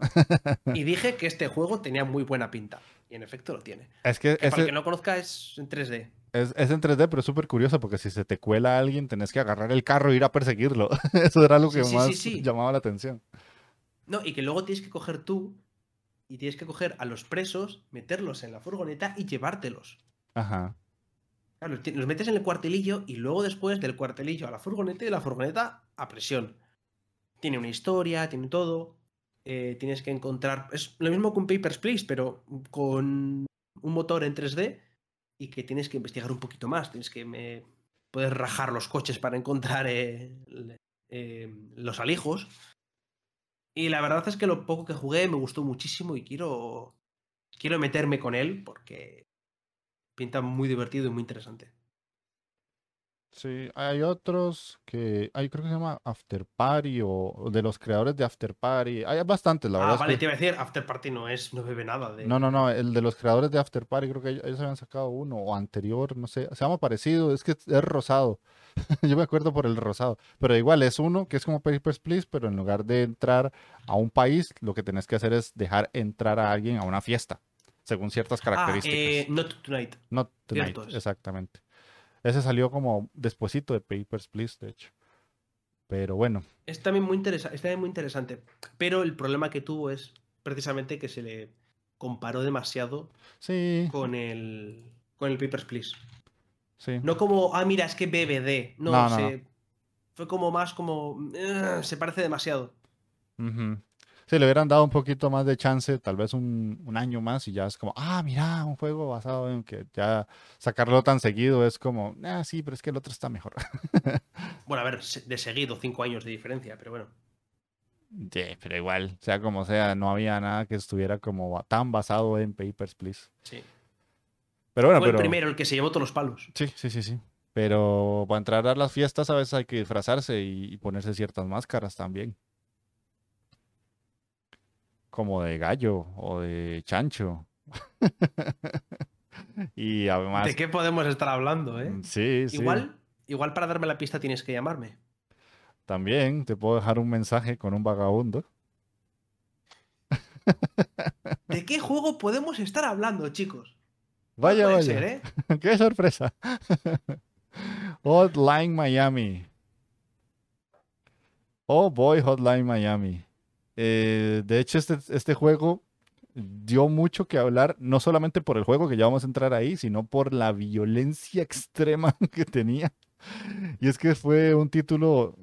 Y dije que este juego tenía muy buena pinta. Y en efecto lo tiene. Es que Que para el que no conozca es en 3D. Es, es en 3D, pero es súper curioso porque si se te cuela alguien, tenés que agarrar el carro e ir a perseguirlo. Eso era lo que sí, más sí. llamaba la atención. No, y que luego tienes que coger tú y tienes que coger a los presos, meterlos en la furgoneta y llevártelos. Ajá. Claro, los los metes en el cuartelillo y luego después del cuartelillo a la furgoneta y de la furgoneta a presión. Tiene una historia, tiene todo. eh, tienes que encontrar. Es lo mismo que un Papers, Please, pero con un motor en 3D y que tienes que investigar un poquito más. Tienes que me, puedes rajar los coches para encontrar eh, eh, los alijos. Y la verdad es que lo poco que jugué me gustó muchísimo y quiero, quiero meterme con él porque pinta muy divertido y muy interesante. Sí, hay otros que, hay creo que se llama After Party o, de los creadores de After Party. Hay bastantes, la Ah, verdad. es vale, que- te iba a decir, After Party no es, no bebe nada de. No, no, no, el de los creadores de After Party, creo que ellos, habían sacado uno o anterior, no sé, se llama parecido, es que es rosado. Yo me acuerdo por el rosado, pero igual es uno que es como Papers, Please, pero en lugar de entrar a un país, lo que tenés que hacer es dejar entrar a alguien a una fiesta, según ciertas Ah, características. eh, Not Tonight. Not Tonight, exactamente. Ese salió como despuesito de Papers, Please, de hecho. Pero bueno, Es también muy, interesa es también muy interesante. Pero el problema que tuvo es precisamente que se le comparó demasiado sí, con el, con el Papers, Please. sí. No como, ah, mira, es que BBD. No, No, no, se- fue como más como, "Ugh, se parece demasiado. Si le hubieran dado un poquito más de chance, tal vez un, un año más y ya es como, ah, mira, un juego basado en que ya sacarlo tan seguido es como, ah, sí, pero es que el otro está mejor. Bueno, a ver, de seguido, cinco años de diferencia, pero bueno. Sí, pero igual, sea como sea, no había nada que estuviera como tan basado en Papers, Please. Sí. Pero bueno, Fue pero... el primero el que se llevó todos los palos. Sí, sí, sí, sí. Pero para entrar a las fiestas a veces hay que disfrazarse y ponerse ciertas máscaras también. Como de gallo o de chancho. y además... ¿De qué podemos estar hablando, eh? Mm, Sí, sí. Igual, igual para darme la pista tienes que llamarme. También te puedo dejar un mensaje con un vagabundo. ¿De qué juego podemos estar hablando, chicos? Vaya, vaya. ser, ¿eh? ¡Qué sorpresa! Hotline Miami. Oh boy, Hotline Miami. Eh, de hecho, este, este juego dio mucho que hablar, no solamente por el juego, que ya vamos a entrar ahí, sino por la violencia extrema que tenía. Y es que fue un título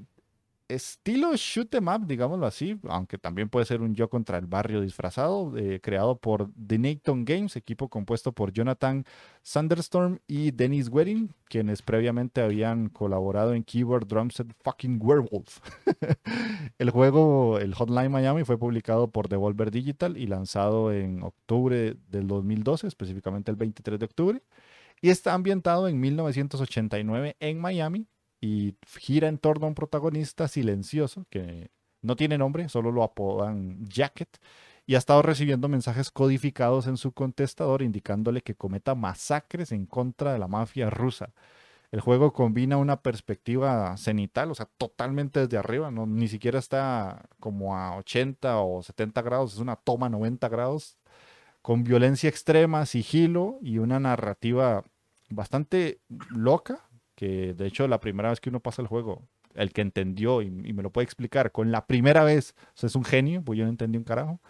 estilo shoot 'em up, digámoslo así, aunque también puede ser un yo contra el barrio disfrazado, eh, creado por The Nathan Games, equipo compuesto por Jonathan Sanderstorm y Dennis Wedding, quienes previamente habían colaborado en Keyboard Drums and Fucking Werewolf. el juego, el Hotline Miami, fue publicado por Devolver Digital y lanzado en octubre del 2012, específicamente el 23 de octubre, y está ambientado en 1989 en Miami y gira en torno a un protagonista silencioso que no tiene nombre, solo lo apodan Jacket, y ha estado recibiendo mensajes codificados en su contestador indicándole que cometa masacres en contra de la mafia rusa. El juego combina una perspectiva cenital, o sea, totalmente desde arriba, no, ni siquiera está como a 80 o 70 grados, es una toma 90 grados, con violencia extrema, sigilo y una narrativa bastante loca, de hecho la primera vez que uno pasa el juego, el que entendió y, me lo puede explicar con la primera vez, o es un genio, pues yo no entendí un carajo.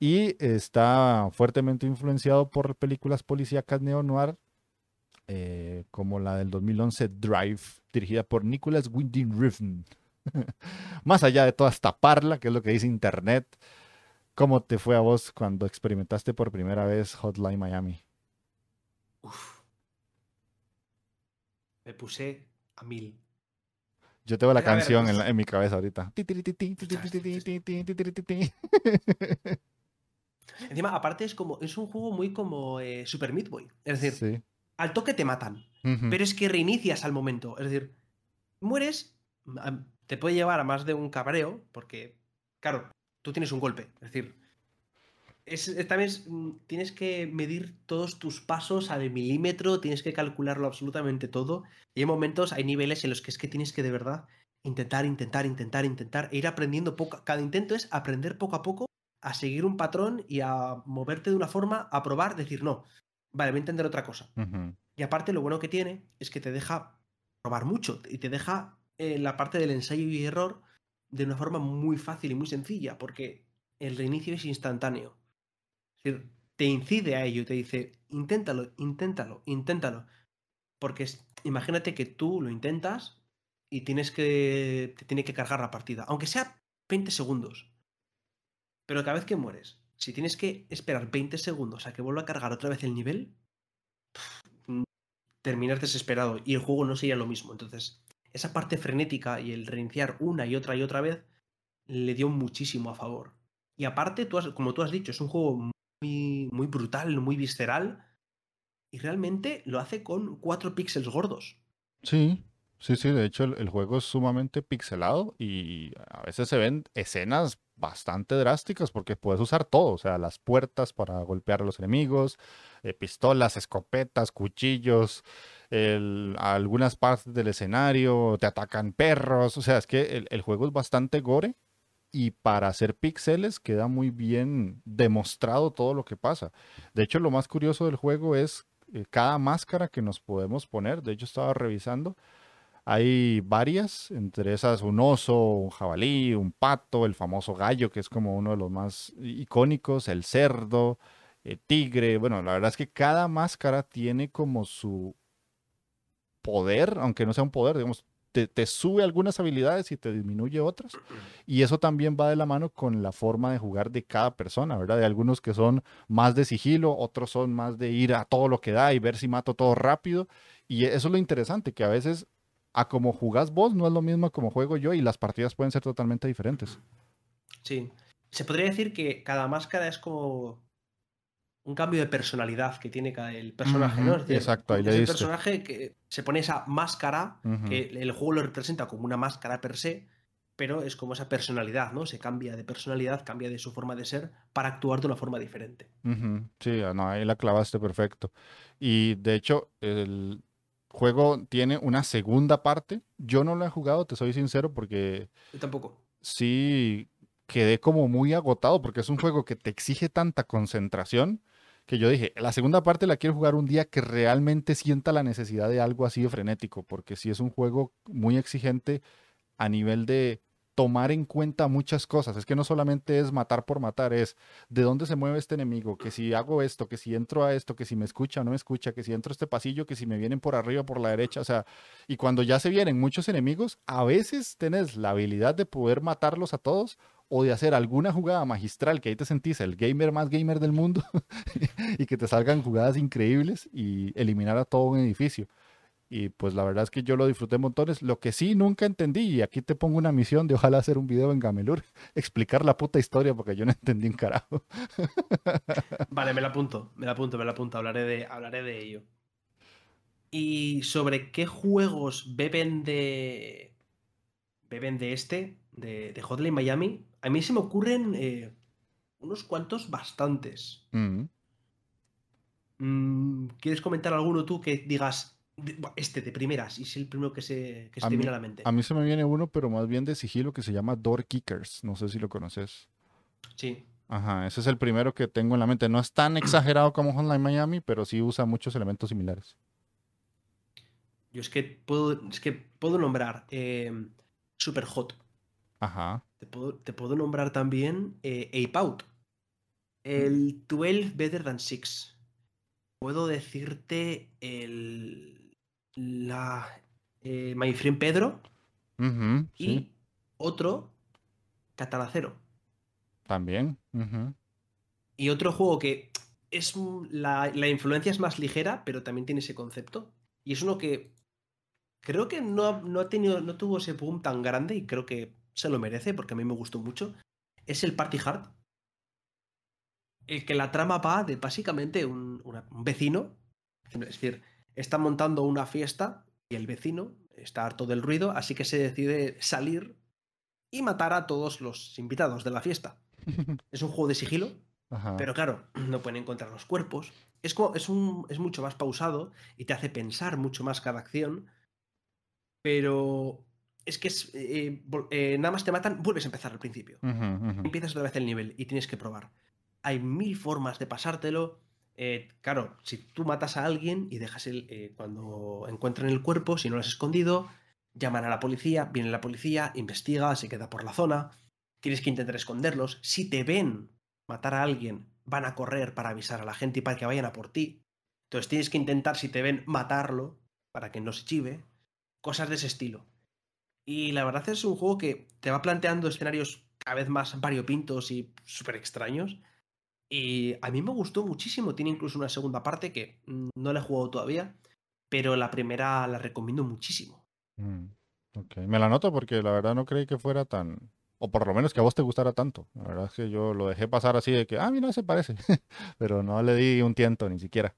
Y está fuertemente influenciado por películas policíacas neo-noir, eh, como la del 2011 Drive, dirigida por Nicholas Winding Refn. Más allá de toda esta parla, que es lo que dice Internet, ¿cómo te fue a vos cuando experimentaste por primera vez Hotline Miami? Uf. Me puse a mil. Yo tengo la ver, canción en, pues- la- en mi cabeza ahorita. Encima, aparte es como, es un juego muy como eh, Super Meat Boy. Es decir, Sí. al toque te matan. Pero es que reinicias al momento. Es decir, mueres, te puede llevar a más de un cabreo, porque, claro, tú tienes un golpe. Es decir, es, también mm, tienes que medir todos tus pasos al milímetro, tienes que calcularlo absolutamente todo. Y hay momentos, hay niveles en los que es que tienes que de verdad intentar, intentar, intentar, intentar, e ir aprendiendo poco. Cada intento es aprender poco a poco a seguir un patrón y a moverte de una forma, a probar, decir, no, vale, voy a entender otra cosa. Y aparte, lo bueno que tiene es que te deja probar mucho y te deja en la parte del ensayo y error de una forma muy fácil y muy sencilla, porque el reinicio es instantáneo. Decir, te incide a ello, te dice, inténtalo, inténtalo, inténtalo. Porque imagínate que tú lo intentas y tienes que, te tiene que cargar la partida, aunque sea 20 segundos. Pero cada vez que mueres, si tienes que esperar 20 segundos a que vuelva a cargar otra vez el nivel, terminas desesperado y el juego no sería lo mismo. Entonces, esa parte frenética y el reiniciar una y otra y otra vez le dio muchísimo a favor. Y aparte, tú como tú has dicho, es un juego muy, brutal, muy visceral. Y realmente lo hace con cuatro píxeles gordos. Sí, sí, sí. De hecho, el, juego es sumamente pixelado y a veces se ven escenas bastante drásticas porque puedes usar todo, o sea, las puertas para golpear a los enemigos, eh, pistolas, escopetas, cuchillos, algunas partes del escenario, te atacan perros, o sea, es que el, juego es bastante gore y para hacer píxeles queda muy bien demostrado todo lo que pasa. De hecho, lo más curioso del juego es eh, cada máscara que nos podemos poner, de hecho estaba revisando, hay varias, entre esas un oso, un jabalí, un pato, el famoso gallo, que es como uno de los más icónicos, el cerdo, el tigre. Bueno, la verdad es que cada máscara tiene como su poder, aunque no sea un poder, digamos, te, sube algunas habilidades y te disminuye otras. Y eso también va de la mano con la forma de jugar de cada persona, ¿verdad? De algunos que son más de sigilo, otros son más de ir a todo lo que da y ver si mato todo rápido. Y eso es lo interesante, que a veces a como jugás vos no es lo mismo como juego yo y las partidas pueden ser totalmente diferentes. Sí. Se podría decir que cada máscara es como un cambio de personalidad que tiene el personaje, ¿no? Exacto, ahí es el personaje que se pone esa máscara, que el juego lo representa como una máscara per se, pero es como esa personalidad, ¿no? Se cambia de personalidad, cambia de su forma de ser para actuar de una forma diferente. Sí, no, ahí la clavaste perfecto. Y de hecho, el, juego tiene una segunda parte. Yo no lo he jugado, te soy sincero, porque... Yo tampoco. Sí, quedé como muy agotado porque es un juego que te exige tanta concentración que yo dije, la segunda parte la quiero jugar un día que realmente sienta la necesidad de algo así de frenético, porque si es un juego muy exigente a nivel de tomar en cuenta muchas cosas. Es que no solamente es matar por matar, es de dónde se mueve este enemigo, que si hago esto, que si entro a esto, que si me escucha o no me escucha, que si entro a este pasillo, que si me vienen por arriba o por la derecha. O sea, y cuando ya se vienen muchos enemigos, a veces tenés la habilidad de poder matarlos a todos o de hacer alguna jugada magistral que ahí te sentís el gamer más gamer del mundo y que te salgan jugadas increíbles y eliminar a todo un edificio. Y pues la verdad es que yo lo disfruté montones. Lo que sí nunca entendí, y aquí te pongo una misión de ojalá hacer un video en Gamelur, explicar la puta historia porque yo no entendí un carajo. Vale, me la apunto, me la apunto, me la apunto. Hablaré de, hablaré de ello. ¿Y sobre qué juegos beben de. beben de este, de, de Hotline Miami? A mí se me ocurren eh, unos cuantos bastantes. Mm. Mm, ¿Quieres comentar alguno tú que digas, este de primeras, y es el primero que se, que se te viene a la mente. A mí se me viene uno, pero más bien de sigilo, que se llama Door Kickers. No sé si lo conoces. Sí. Ajá, ese es el primero que tengo en la mente. No es tan exagerado como Online Miami, pero sí usa muchos elementos similares. Yo es que puedo, es que puedo nombrar eh, Super Hot. Ajá. Te puedo, nombrar también eh, Ape Out. El 12 Better Than 6. Puedo decirte el la eh, My Friend Pedro y otro Catalacero. También. Y otro juego que es la, influencia es más ligera, pero también tiene ese concepto. Y es uno que creo que no, no, ha tenido, no tuvo ese boom tan grande y creo que se lo merece porque a mí me gustó mucho. Es el Party Hard. El que la trama va de básicamente un, un vecino. Es decir, está montando una fiesta y el vecino está harto del ruido, así que se decide salir y matar a todos los invitados de la fiesta. Es un juego de sigilo, Pero claro, no pueden encontrar los cuerpos. Es, como, es, un, es mucho más pausado y te hace pensar mucho más cada acción. Pero es que es, eh, eh, nada más te matan, vuelves a empezar al principio. Empiezas otra vez el nivel y tienes que probar. Hay mil formas de pasártelo. Eh, claro, si tú matas a alguien y dejas el. cuando encuentran el cuerpo, si no lo has escondido, llaman a la policía, viene la policía, investiga, se queda por la zona. Tienes que intentar esconderlos. Si te ven matar a alguien, van a correr para avisar a la gente y para que vayan a por ti. Entonces tienes que intentar, si te ven, matarlo para que no se chive. Cosas de ese estilo. Y la verdad es un juego que te va planteando escenarios cada vez más variopintos y súper extraños. Y a mí me gustó muchísimo. Tiene incluso una segunda parte que mm, no la he jugado todavía, pero la primera la recomiendo muchísimo. Mm, me la noto porque la verdad no creí que fuera tan, o por lo menos que a vos te gustara tanto. La verdad es que yo lo dejé pasar así de que, ah, mira, se parece, pero no le di un tiento ni siquiera.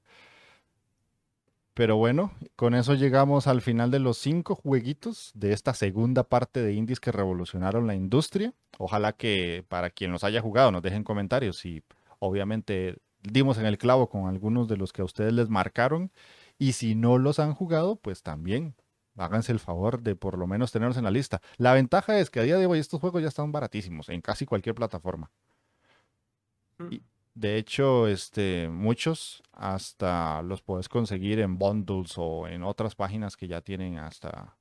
Pero bueno, con eso llegamos al final de los cinco jueguitos de esta segunda parte de indies que revolucionaron la industria. Ojalá que para quien los haya jugado nos dejen comentarios y obviamente dimos en el clavo con algunos de los que a ustedes les marcaron. Y si no los han jugado, pues también háganse el favor de por lo menos tenerlos en la lista. La ventaja es que a día de hoy estos juegos ya están baratísimos en casi cualquier plataforma. Mm. De hecho, este, muchos hasta los puedes conseguir en bundles o en otras páginas que ya tienen hasta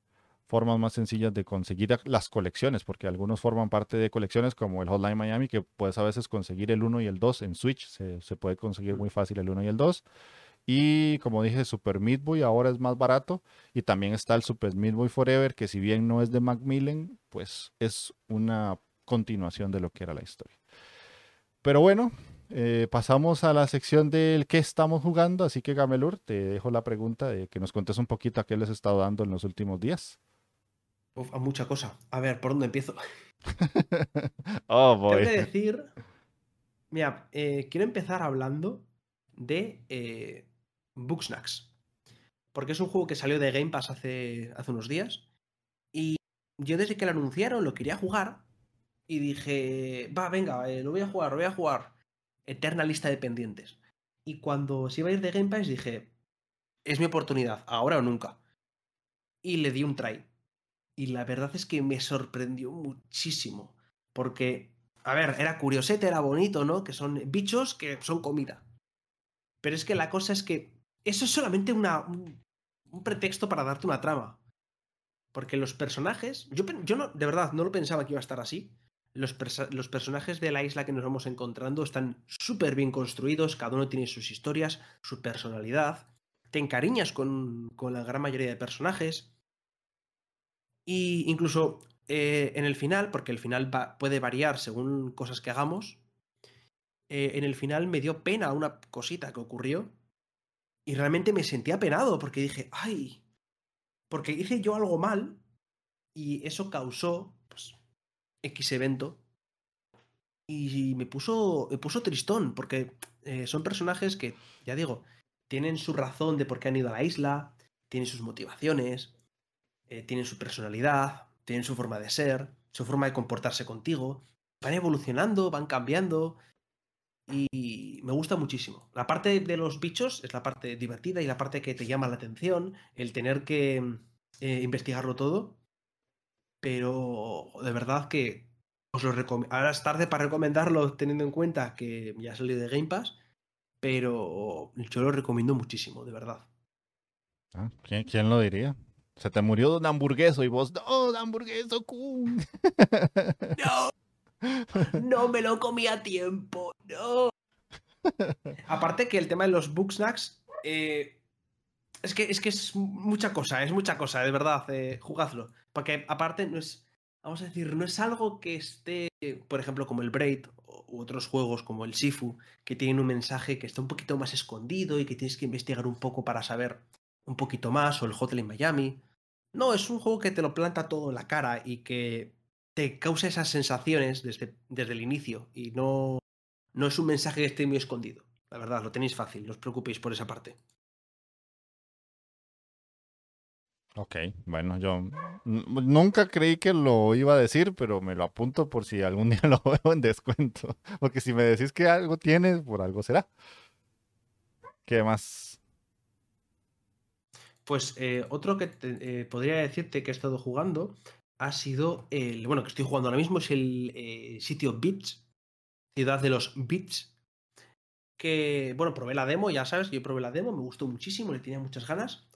formas más sencillas de conseguir las colecciones, porque algunos forman parte de colecciones como el Hotline Miami, que puedes a veces conseguir el 1 y el 2 en Switch, se, puede conseguir muy fácil el 1 y el 2. Y como dije, Super Meat Boy ahora es más barato. Y también está el Super Meat Boy Forever, que si bien no es de Macmillan, pues es una continuación de lo que era la historia. Pero bueno, eh, pasamos a la sección del qué estamos jugando. Así que Gamelur, te dejo la pregunta de que nos contes un poquito a qué les he estado dando en los últimos días. Uf, a mucha cosa. A ver, ¿por dónde empiezo? oh, boy. Tengo que decir. Mira, eh, quiero empezar hablando de eh, Booksnacks. Porque es un juego que salió de Game Pass hace, hace unos días. Y yo desde que lo anunciaron lo quería jugar. Y dije, va, venga, eh, lo voy a jugar, lo voy a jugar. Eterna lista de pendientes. Y cuando se iba a ir de Game Pass dije, es mi oportunidad, ahora o nunca. Y le di un try. Y la verdad es que me sorprendió muchísimo. Porque, a ver, era curiosete, era bonito, ¿no? Que son bichos que son comida. Pero es que la cosa es que eso es solamente una, un, pretexto para darte una trama. Porque los personajes, yo, yo no, de verdad no lo pensaba que iba a estar así. Los, los personajes de la isla que nos vamos encontrando están súper bien construidos, cada uno tiene sus historias, su personalidad. Te encariñas con, con la gran mayoría de personajes. Y incluso eh, en el final, porque el final puede variar según cosas que hagamos, eh, en el final me dio pena una cosita que ocurrió y realmente me sentía penado porque dije, ay, porque hice yo algo mal y eso causó X evento y me puso, me puso tristón porque eh, son personajes que, ya digo, tienen su razón de por qué han ido a la isla, tienen sus motivaciones, eh, tienen su personalidad, tienen su forma de ser, su forma de comportarse contigo, van evolucionando, van cambiando, y me gusta muchísimo. La parte de los bichos es la parte divertida y la parte que te llama la atención, el tener que eh, investigarlo todo. Pero de verdad que os lo recomiendo. Ahora es tarde para recomendarlo teniendo en cuenta que ya salió de Game Pass, pero yo lo recomiendo muchísimo, de verdad. Ah, ¿quién, lo diría? Se te murió de un hamburgueso y vos, no, de hamburgueso, No. No me lo comí a tiempo, no. Aparte que el tema de los booksnacks, eh, es, que, es que es mucha cosa, es mucha cosa, de verdad, eh, jugadlo. Porque aparte no es, vamos a decir, no es algo que esté, por ejemplo, como el Braid u otros juegos como el Sifu, que tienen un mensaje que está un poquito más escondido y que tienes que investigar un poco para saber un poquito más, o el Hotline Miami. No, es un juego que te lo planta todo en la cara y que te causa esas sensaciones desde, desde el inicio y no, no es un mensaje que esté muy escondido. La verdad, lo tenéis fácil, no os preocupéis por esa parte. Ok, bueno, yo nunca creí que lo iba a decir, pero me lo apunto por si algún día lo veo en descuento. Porque si me decís que algo tienes, por algo será. ¿Qué más? Pues eh, otro que eh, podría decirte que he estado jugando ha sido el. Bueno, que estoy jugando ahora mismo es el eh, sitio Beats, Ciudad de los Beats. Que, bueno, probé la demo, ya sabes, yo probé la demo, me gustó muchísimo, le tenía muchas ganas.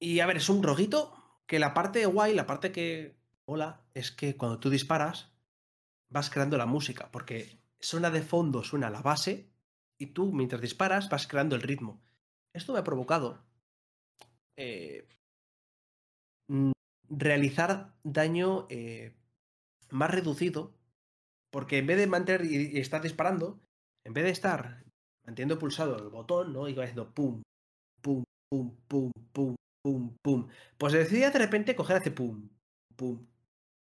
Y a ver, es un roguito que la parte guay, la parte que hola, es que cuando tú disparas vas creando la música, porque suena de fondo, suena la base, y tú mientras disparas vas creando el ritmo. Esto me ha provocado eh, mm, realizar daño eh, más reducido, porque en vez de mantener y, estar disparando, en vez de estar manteniendo pulsado el botón, ¿no? Y va haciendo pum, pum, pum, pum, pum, pum, pum. Pues decidí de repente coger hace pum, pum,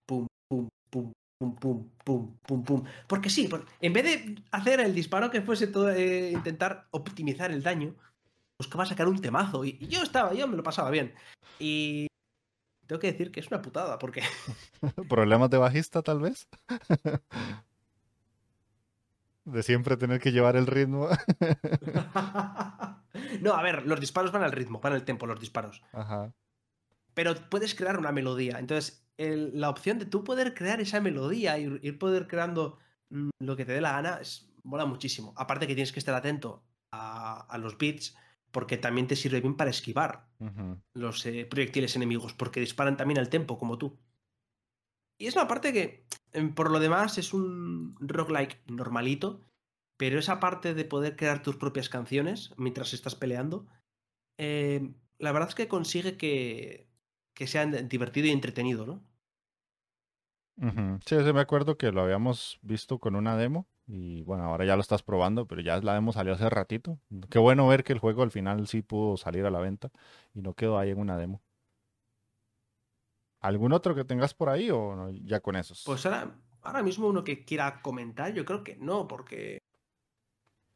pum, pum, pum, pum, pum, pum, pum, pum. Porque sí, en vez de hacer el disparo que fuese todo, eh, intentar optimizar el daño, buscaba sacar un temazo. Y, y, yo estaba, yo me lo pasaba bien. Y tengo que decir que es una putada, porque. ¿Problemas de bajista, tal vez? de siempre tener que llevar el ritmo. no, a ver, los disparos van al ritmo, van al tempo los disparos. Ajá. Pero puedes crear una melodía. Entonces, la opción de tú poder crear esa melodía y ir poder creando mm, lo que te dé la gana, es, mola muchísimo. Aparte que tienes que estar atento a, los beats, porque también te sirve bien para esquivar los eh, proyectiles enemigos, porque disparan también al tempo, como tú. Y es una parte que, em, por lo demás, es un roguelike normalito, pero esa parte de poder crear tus propias canciones mientras estás peleando, em, la verdad es que consigue que, que sea divertido y entretenido, ¿no? Sí, me acuerdo que lo habíamos visto con una demo y bueno, ahora ya lo estás probando, pero ya la demo salió hace ratito. Qué bueno ver que el juego al final sí pudo salir a la venta y no quedó ahí en una demo. ¿Algún otro que tengas por ahí o ya con esos? Pues ahora, ahora mismo uno que quiera comentar, yo creo que no, porque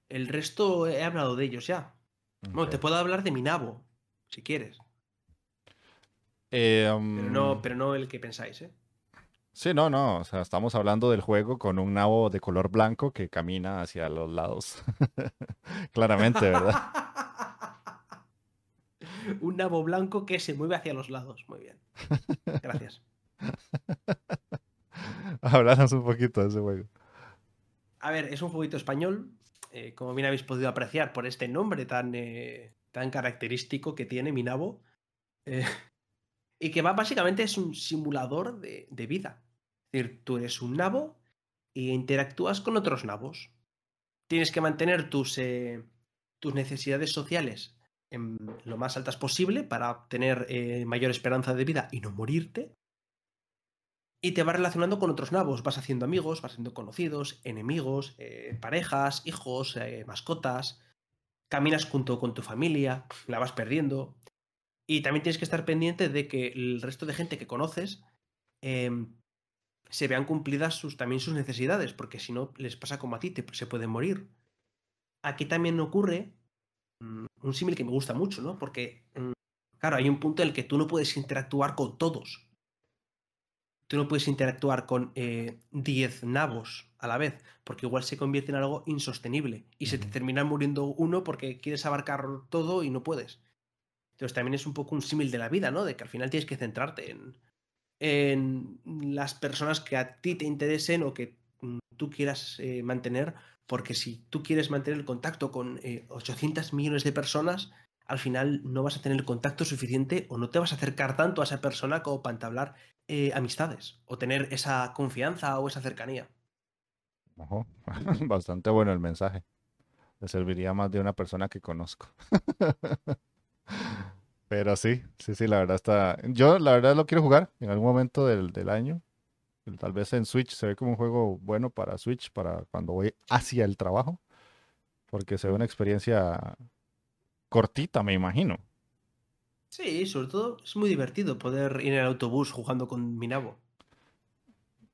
el resto he hablado de ellos ya. Bueno, te puedo hablar de mi nabo, si quieres. Eh, pero, no, pero no el que pensáis, ¿eh? Sí, no, no. O sea, estamos hablando del juego con un nabo de color blanco que camina hacia los lados. Claramente, ¿verdad? un nabo blanco que se mueve hacia los lados. Muy bien. Gracias. Hablanos un poquito de ese juego. A ver, es un jueguito español. Eh, como bien habéis podido apreciar por este nombre tan, eh, tan característico que tiene mi nabo. Eh, y que va básicamente es un simulador de, de, vida. Es decir, tú eres un nabo e interactúas con otros nabos. Tienes que mantener tus, tus necesidades sociales en lo más altas posible para tener eh, mayor esperanza de vida y no morirte. Y te vas relacionando con otros nabos, vas haciendo amigos, vas haciendo conocidos, enemigos, eh, parejas, hijos, eh, mascotas, caminas junto con tu familia, la vas perdiendo. Y también tienes que estar pendiente de que el resto de gente que conoces em, se vean cumplidas sus, también sus necesidades, porque si no les pasa como a ti, te, se pueden morir. Aquí también ocurre un símil que me gusta mucho, ¿no? Porque, mm, claro, hay un punto en el que tú no puedes interactuar con todos. Tú no puedes interactuar con 10 eh, nabos a la vez, porque igual se convierte en algo insostenible y se te termina muriendo uno porque quieres abarcar todo y no puedes. Entonces también es un poco un símil de la vida, ¿no? De que al final tienes que centrarte en, en las personas que a ti te interesen o que mm, tú quieras eh, mantener porque si tú quieres mantener el contacto con 800 eh, millones de personas, al final no vas a tener el contacto suficiente o no te vas a acercar tanto a esa persona como para entablar eh, amistades o tener esa confianza o esa cercanía. Bastante bueno el mensaje. Le serviría más de una persona que conozco. Pero sí, sí, sí, la verdad está. Yo, la verdad, lo quiero jugar en algún momento del, del año. Tal vez en Switch se ve como un juego bueno para Switch, para cuando voy hacia el trabajo, porque se ve una experiencia cortita, me imagino. Sí, sobre todo es muy divertido poder ir en el autobús jugando con mi nabo.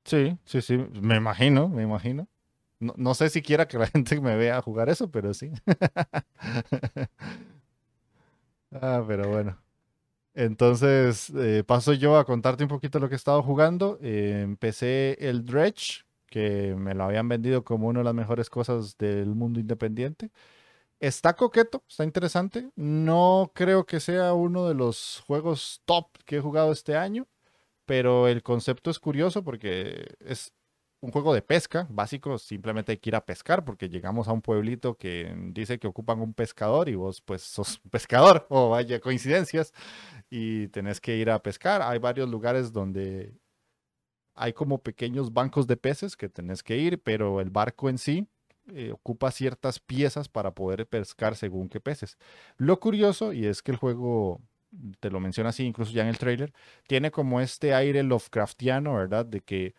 Sí, sí, sí, me imagino, me imagino. No, no sé si quiera que la gente me vea jugar eso, pero sí. ah, pero bueno. Entonces, eh, paso yo a contarte un poquito lo que he estado jugando. Eh, empecé el Dredge, que me lo habían vendido como una de las mejores cosas del mundo independiente. Está coqueto, está interesante. No creo que sea uno de los juegos top que he jugado este año, pero el concepto es curioso porque es un juego de pesca básico, simplemente hay que ir a pescar porque llegamos a un pueblito que dice que ocupan un pescador y vos pues sos pescador o vaya coincidencias y tenés que ir a pescar. Hay varios lugares donde hay como pequeños bancos de peces que tenés que ir, pero el barco en sí eh, ocupa ciertas piezas para poder pescar según qué peces. Lo curioso, y es que el juego, te lo menciona así, incluso ya en el trailer, tiene como este aire Lovecraftiano, ¿verdad? De que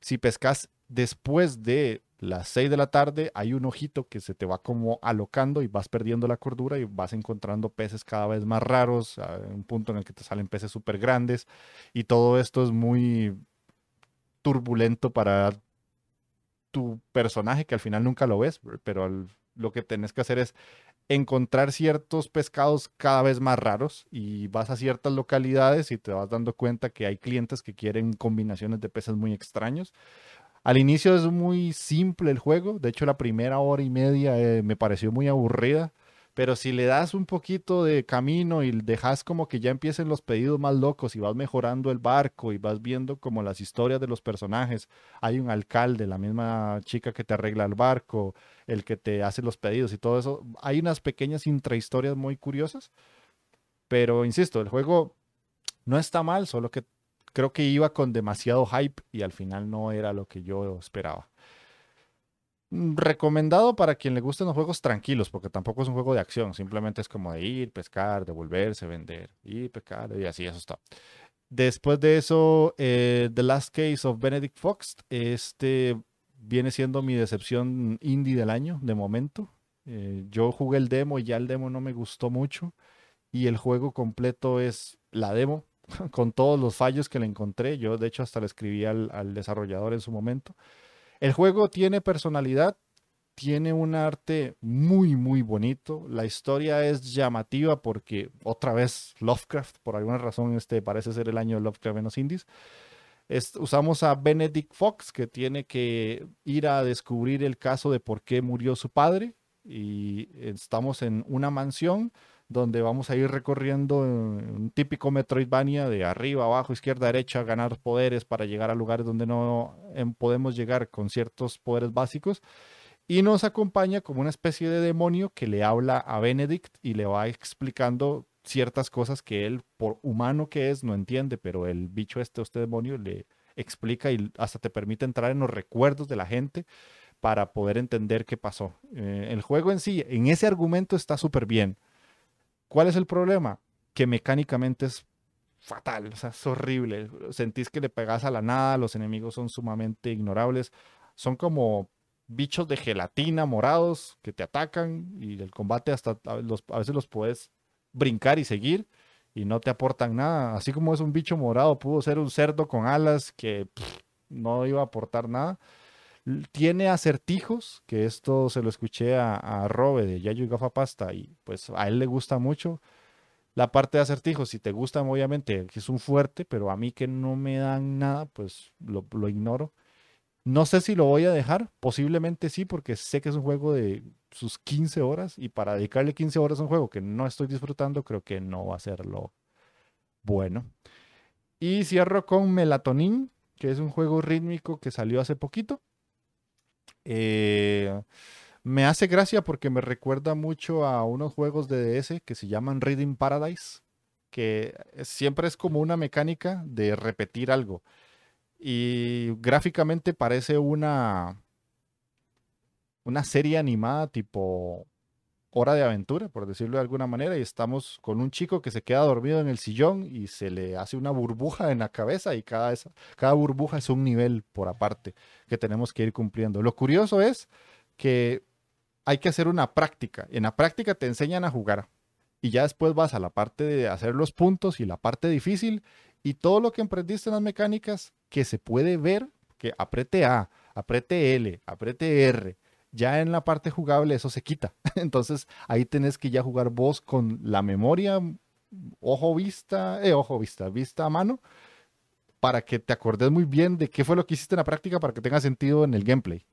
si pescas después de las 6 de la tarde, hay un ojito que se te va como alocando y vas perdiendo la cordura y vas encontrando peces cada vez más raros, un punto en el que te salen peces súper grandes y todo esto es muy turbulento para tu personaje que al final nunca lo ves, pero lo que tenés que hacer es encontrar ciertos pescados cada vez más raros y vas a ciertas localidades y te vas dando cuenta que hay clientes que quieren combinaciones de peces muy extraños. Al inicio es muy simple el juego, de hecho la primera hora y media eh, me pareció muy aburrida pero si le das un poquito de camino y dejas como que ya empiecen los pedidos más locos y vas mejorando el barco y vas viendo como las historias de los personajes, hay un alcalde, la misma chica que te arregla el barco, el que te hace los pedidos y todo eso, hay unas pequeñas intrahistorias muy curiosas, pero insisto, el juego no está mal, solo que creo que iba con demasiado hype y al final no era lo que yo esperaba. Mm, recomendado para quien le gusten los juegos tranquilos, porque tampoco es un juego de acción, simplemente es como de ir, pescar, devolverse, vender, ir, pescar, y así, eso está. Después de eso, eh, The Last Case of Benedict Fox, este viene siendo mi decepción indie del año, de momento. Eh, yo jugué el demo y ya el demo no me gustó mucho, y el juego completo es la demo, con todos los fallos que le encontré. Yo, de hecho, hasta le escribí al desarrollador en su momento. El juego tiene personalidad, tiene un arte muy, muy bonito. La historia es llamativa porque, otra vez, Lovecraft, por alguna razón, este parece ser el año de Lovecraft en los indies. usamos a Benedict Fox, que tiene que ir a descubrir el caso de por qué murió su padre. Y estamos en una mansión donde vamos a ir recorriendo un típico Metroidvania de arriba, abajo, izquierda, derecha, ganar poderes para llegar a lugares donde no em, podemos llegar con ciertos poderes básicos. Y nos acompaña como una especie de demonio que le habla a Benedict y le va explicando ciertas cosas que él, por humano que es, no entiende, pero el bicho este, este demonio, le explica y hasta te permite entrar en los recuerdos de la gente para poder entender qué pasó. Eh, el juego en sí, en ese argumento está súper bien. ¿Cuál es el problema? Que mecánicamente es fatal, o sea, es horrible. Sentís que le pegas a la nada, los enemigos son sumamente ignorables. Son como bichos de gelatina morados que te atacan y el combate hasta a, veces los puedes brincar y seguir y no te aportan nada. Así como es un bicho morado, pudo ser un cerdo con alas que no iba a aportar nada. Tiene acertijos, que esto se lo escuché a, a Robe de Yayo y Gafa Pasta y pues a él le gusta mucho. La parte de acertijos, si te gustan, obviamente, que es un fuerte, pero a mí que no me dan nada, pues lo, lo ignoro. No sé si lo voy a dejar, posiblemente sí, porque sé que es un juego de sus 15 horas y para dedicarle 15 horas a un juego que no estoy disfrutando, creo que no va a ser lo bueno. Y cierro con Melatonin, que es un juego rítmico que salió hace poquito. Eh, me hace gracia porque me recuerda mucho a unos juegos de DS que se llaman Reading Paradise, que siempre es como una mecánica de repetir algo. Y gráficamente parece una, una serie animada tipo hora de aventura, por decirlo de alguna manera, y estamos con un chico que se queda dormido en el sillón y se le hace una burbuja en la cabeza y cada, cada burbuja es un nivel por aparte que tenemos que ir cumpliendo. Lo curioso es que hay que hacer una práctica. En la práctica te enseñan a jugar y ya después vas a la parte de hacer los puntos y la parte difícil y todo lo que emprendiste en las mecánicas que se puede ver, que apriete A, apriete L, apriete R, ya en la parte jugable eso se quita. Entonces ahí tenés que ya jugar vos con la memoria ojo vista, eh, ojo vista, vista a mano, para que te acordes muy bien de qué fue lo que hiciste en la práctica para que tenga sentido en el gameplay.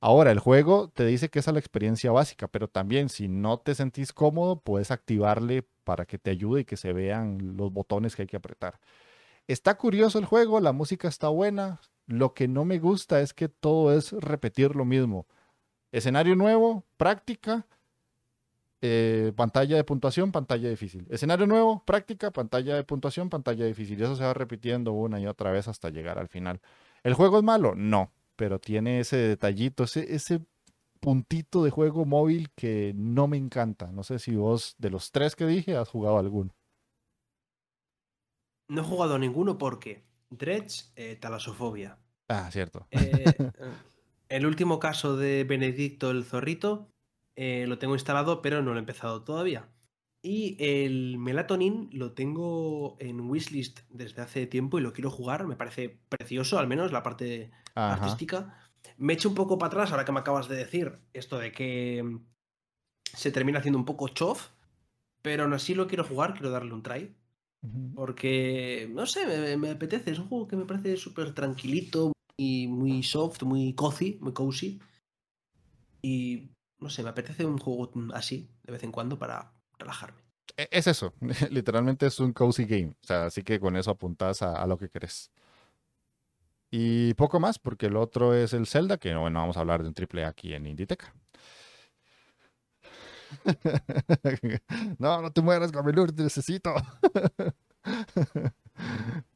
Ahora, el juego te dice que esa es la experiencia básica, pero también si no te sentís cómodo, puedes activarle para que te ayude y que se vean los botones que hay que apretar. Está curioso el juego, la música está buena. Lo que no me gusta es que todo es repetir lo mismo. Escenario nuevo, práctica, eh, pantalla de puntuación, pantalla difícil. Escenario nuevo, práctica, pantalla de puntuación, pantalla difícil. Y eso se va repitiendo una y otra vez hasta llegar al final. ¿El juego es malo? No, pero tiene ese detallito, ese, ese puntito de juego móvil que no me encanta. No sé si vos, de los tres que dije, has jugado alguno. No he jugado ninguno porque Dredge, eh, talasofobia. Ah, cierto. Eh, el último caso de Benedicto el Zorrito eh, lo tengo instalado, pero no lo he empezado todavía. Y el Melatonin lo tengo en wishlist desde hace tiempo y lo quiero jugar. Me parece precioso, al menos la parte artística. Me echo un poco para atrás ahora que me acabas de decir esto de que se termina haciendo un poco chof, pero aún así lo quiero jugar, quiero darle un try. Porque, no sé, me, me, apetece. Es un juego que me parece súper tranquilito y muy soft, muy cozy, muy cozy. Y no sé, me apetece un juego así de vez en cuando para relajarme. E, es eso, literalmente es un cozy game. O sea, así que con eso apuntas a, lo que querés. Y poco más, porque el otro es el Zelda, que bueno, vamos a hablar de un triple aquí en Inditeca. no, no te mueras, Gamelur, te necesito.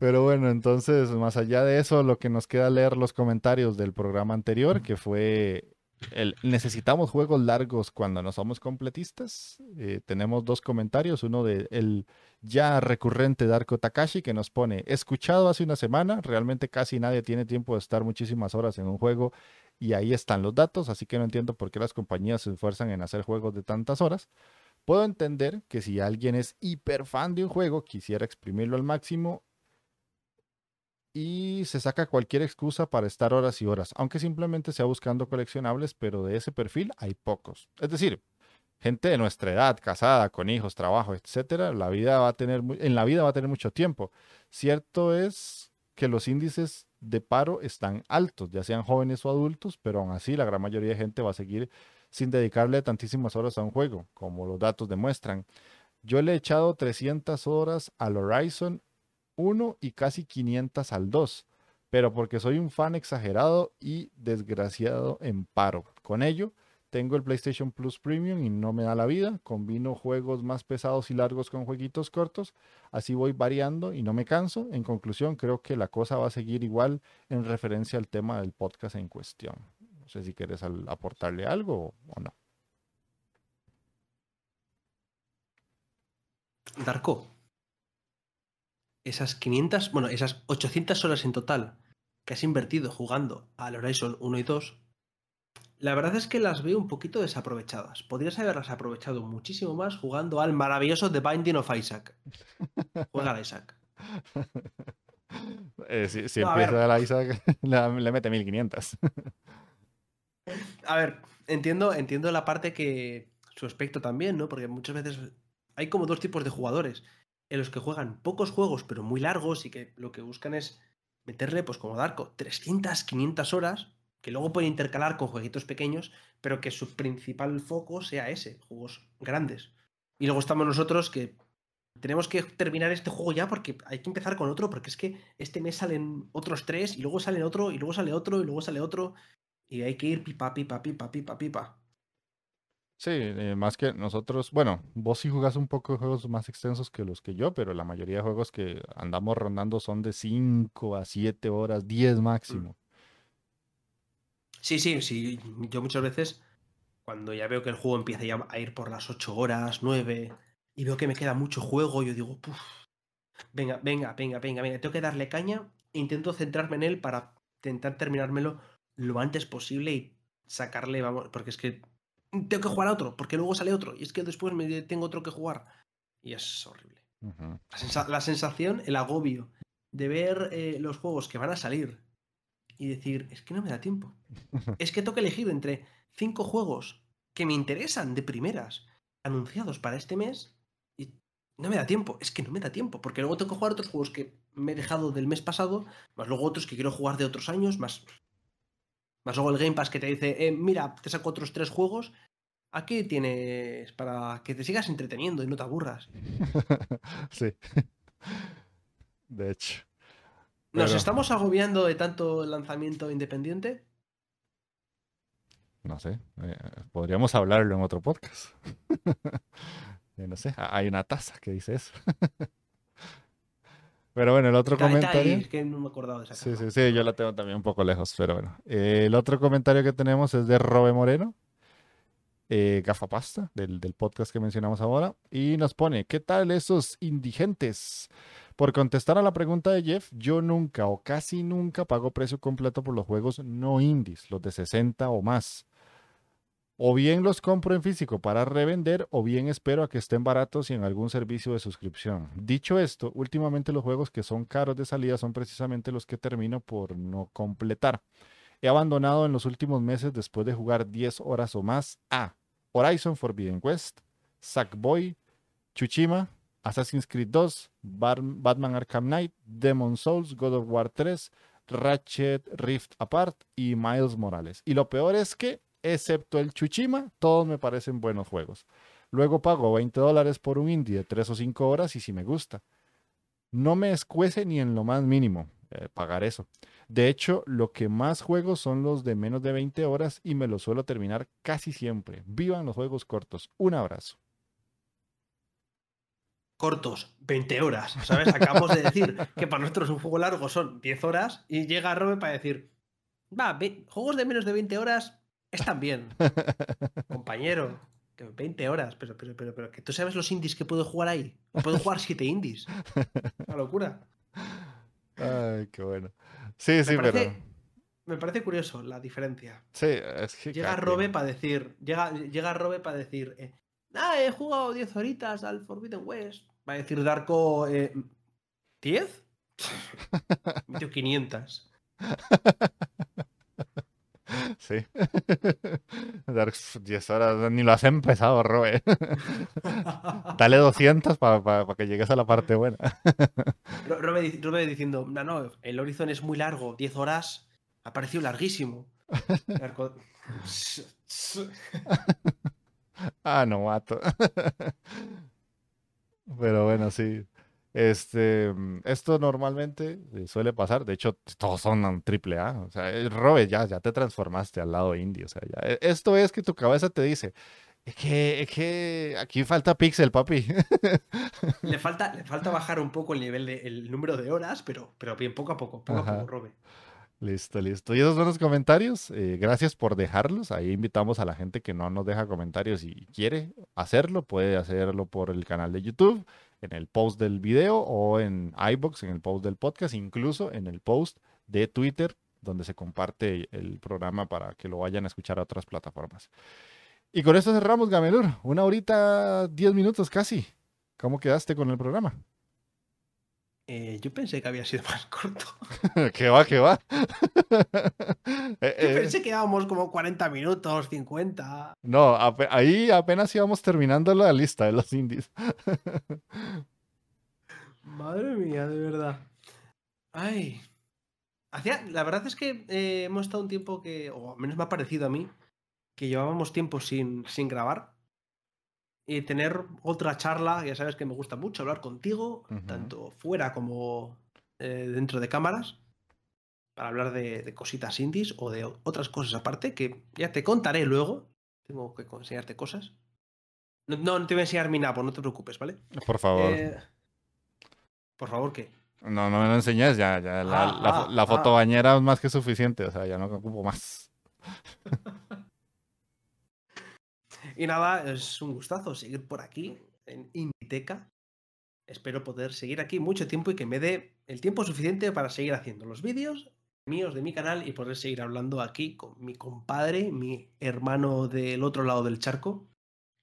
Pero bueno, entonces, más allá de eso, lo que nos queda leer los comentarios del programa anterior, que fue necesitamos juegos largos cuando no somos completistas. Eh, tenemos dos comentarios, uno de el ya recurrente Darko Takashi que nos pone, escuchado hace una semana, realmente casi nadie tiene tiempo de estar muchísimas horas en un juego y ahí están los datos, así que no entiendo por qué las compañías se esfuerzan en hacer juegos de tantas horas. Puedo entender que si alguien es hiper fan de un juego, quisiera exprimirlo al máximo y se saca cualquier excusa para estar horas y horas, aunque simplemente sea buscando coleccionables, pero de ese perfil hay pocos. Es decir, gente de nuestra edad, casada, con hijos, trabajo, etcétera, la vida va a tener en la vida va a tener mucho tiempo. Cierto es que los índices de paro están altos, ya sean jóvenes o adultos, pero aún así la gran mayoría de gente va a seguir sin dedicarle tantísimas horas a un juego, como los datos demuestran. Yo le he echado 300 horas al Horizon 1 y casi 500 al 2, pero porque soy un fan exagerado y desgraciado en paro. Con ello, tengo el PlayStation Plus Premium y no me da la vida. Combino juegos más pesados y largos con jueguitos cortos. Así voy variando y no me canso. En conclusión, creo que la cosa va a seguir igual en referencia al tema del podcast en cuestión. No sé si quieres aportarle algo o no. Darko, esas 500, bueno, esas 800 horas en total que has invertido jugando al Horizon 1 y 2, la verdad es que las veo un poquito desaprovechadas. Podrías haberlas aprovechado muchísimo más jugando al maravilloso The Binding of Isaac. Juega al Isaac. Eh, si, empieza el Isaac, le, mete 1500. a ver, entiendo, entiendo la parte que. Su aspecto también, ¿no? Porque muchas veces hay como dos tipos de jugadores en los que juegan pocos juegos, pero muy largos y que lo que buscan es meterle, pues como Darko, 300, 500 horas, que luego pueden intercalar con jueguitos pequeños, pero que su principal foco sea ese, juegos grandes. Y luego estamos nosotros que tenemos que terminar este juego ya porque hay que empezar con otro, porque es que este mes salen otros tres, y luego sale otro, y luego sale otro, y luego sale otro, y hay que ir pipa, pipa, pipa, pipa, pipa. Sí, eh, más que nosotros, bueno, vos sí jugás un poco de juegos más extensos que los que yo, pero la mayoría de juegos que andamos rondando son de 5 a 7 horas, 10 mm. máximo. Sí, sí, sí. Yo muchas veces, cuando ya veo que el juego empieza ya a ir por las 8 horas, 9, y veo que me queda mucho juego, yo digo, Puf, venga, venga, venga, venga, venga, tengo que darle caña, e intento centrarme en él para intentar terminármelo lo antes posible y sacarle, vamos, porque es que tengo que jugar a otro, porque luego sale otro, y es que después me tengo otro que jugar. Y es horrible. la, sensación, el agobio de ver eh, los juegos que van a salir y decir, es que no me da tiempo. es que tengo que elegir entre cinco juegos que me interesan de primeras, anunciados para este mes, y no me da tiempo, es que no me da tiempo, porque luego tengo que jugar otros juegos que me he dejado del mes pasado, más luego otros que quiero jugar de otros años, más, más luego el Game Pass que te dice, eh, mira, te saco otros tres juegos, aquí tienes para que te sigas entreteniendo y no te aburras. sí. De hecho. ¿Nos estamos agobiando de tanto lanzamiento independiente? No sé, eh, podríamos hablarlo en otro podcast. no sé, hay una taza que dice eso. pero bueno, el otro comentario. Es que no me acordaba de esa sí, sí, sí, yo la tengo también un poco lejos, pero bueno. el otro comentario que tenemos es de Robe Moreno, eh, Gafapasta, del, del podcast que mencionamos ahora, y nos pone: ¿Qué tal esos indigentes? Por contestar a la pregunta de Jeff, yo nunca o casi nunca pago precio completo por los juegos no indies, los de 60 o más. O bien los compro en físico para revender o bien espero a que estén baratos y en algún servicio de suscripción. Dicho esto, últimamente los juegos que son caros de salida son precisamente los que termino por no completar. He abandonado en los últimos meses después de jugar 10 horas o más a Horizon Forbidden West, Sackboy, Chuchima, Assassin's Creed 2, Batman Arkham Knight, Demon Souls, God of War 3, Ratchet Rift Apart y Miles Morales. Y lo peor es que, excepto el Chuchima, todos me parecen buenos juegos. Luego pago 20 dólares por un indie de 3 o 5 horas y si me gusta. No me escuece ni en lo más mínimo eh, pagar eso. De hecho, lo que más juego son los de menos de 20 horas y me los suelo terminar casi siempre. Vivan los juegos cortos. Un abrazo cortos, 20 horas, ¿sabes? Acabamos de decir que para nosotros un juego largo son 10 horas y llega Robe para decir, va, juegos de menos de 20 horas están bien, compañero. 20 horas, pero, pero, pero, pero, que tú sabes los indies que puedo jugar ahí. Puedo jugar 7 indies. Una locura. Ay, qué bueno. Sí, sí, pero. Me parece curioso la diferencia. Sí, es que. Llega Robe para decir. Llega, llega Robe para decir. Eh, ah, he jugado 10 horitas al Forbidden West. Va a decir Darko. Eh, ¿10? 500. Sí. Dark 10 horas, ni lo has empezado, Robe. Dale 200 para que llegues a la parte buena. Robe, diciendo, no, no, el Horizon es muy largo, 10 horas, ha parecido larguísimo. ah, no, mato. Pero bueno, sí. Este, mm, esto normalmente eh, suele pasar. De hecho, todos son triple A. O sea, Robe, ya, ya te transformaste al lado indie. O sea, ya, e, esto es que tu cabeza te dice, es que, es que aquí falta pixel, papi. Le falta, le falta bajar un poco el nivel de, el número de horas, pero, pero bien poco a poco, poco a poco, Robe. Listo, listo. Y esos son los comentarios. Eh, gracias por dejarlos. Ahí invitamos a la gente que no nos deja comentarios y quiere hacerlo. Puede hacerlo por el canal de YouTube, en el post del video o en iBox, en el post del podcast, incluso en el post de Twitter, donde se comparte el programa para que lo vayan a escuchar a otras plataformas. Y con esto cerramos, Gamelur. Una horita, diez minutos casi. ¿Cómo quedaste con el programa? Eh, yo pensé que había sido más corto. ¿Qué va, qué va? Eh, yo pensé eh. que íbamos como 40 minutos, 50. No, ahí apenas íbamos terminando la lista de los indies. Madre mía, de verdad. Ay. Hacía, la verdad es que hemos estado un tiempo que, o al menos me ha parecido a mí, que llevábamos tiempo sin, sin grabar y tener otra charla, ya sabes que me gusta mucho hablar contigo, tanto fuera como eh, dentro de cámaras, para hablar de, cositas indies o de otras cosas aparte, que ya te contaré luego. Tengo que enseñarte cosas. No, no, te voy a enseñar mi napo, no te preocupes, ¿vale? Por favor. Eh, por favor, ¿qué? No, no me lo enseñes, ya, ya la, ah, ah, foto ah. bañera es más que suficiente, o sea, ya no ocupo más. Y nada, es un gustazo seguir por aquí en Inditeca. Espero poder seguir aquí mucho tiempo y que me dé el tiempo suficiente para seguir haciendo los vídeos míos de mi canal y poder seguir hablando aquí con mi compadre, mi hermano del otro lado del charco,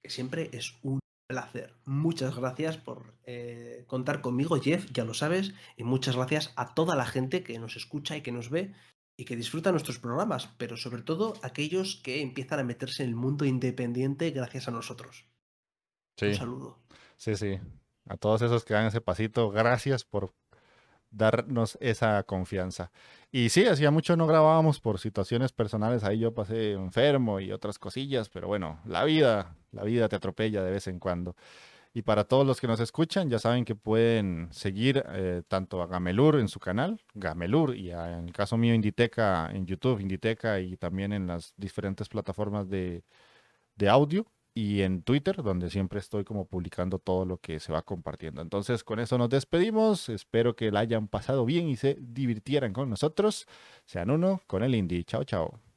que siempre es un placer. Muchas gracias por eh, contar conmigo, Jeff, ya lo sabes, y muchas gracias a toda la gente que nos escucha y que nos ve y que disfrutan nuestros programas, pero sobre todo aquellos que empiezan a meterse en el mundo independiente gracias a nosotros. Sí. Un saludo. Sí, sí. A todos esos que dan ese pasito, gracias por darnos esa confianza. Y sí, hacía mucho no grabábamos por situaciones personales, ahí yo pasé enfermo y otras cosillas, pero bueno, la vida, la vida te atropella de vez en cuando. Y para todos los que nos escuchan, ya saben que pueden seguir eh, tanto a Gamelur en su canal, Gamelur, y en el caso mío Inditeca en YouTube, Inditeca y también en las diferentes plataformas de, de audio y en Twitter, donde siempre estoy como publicando todo lo que se va compartiendo. Entonces, con eso nos despedimos. Espero que la hayan pasado bien y se divirtieran con nosotros. Sean uno con el Indie. Chao, chao.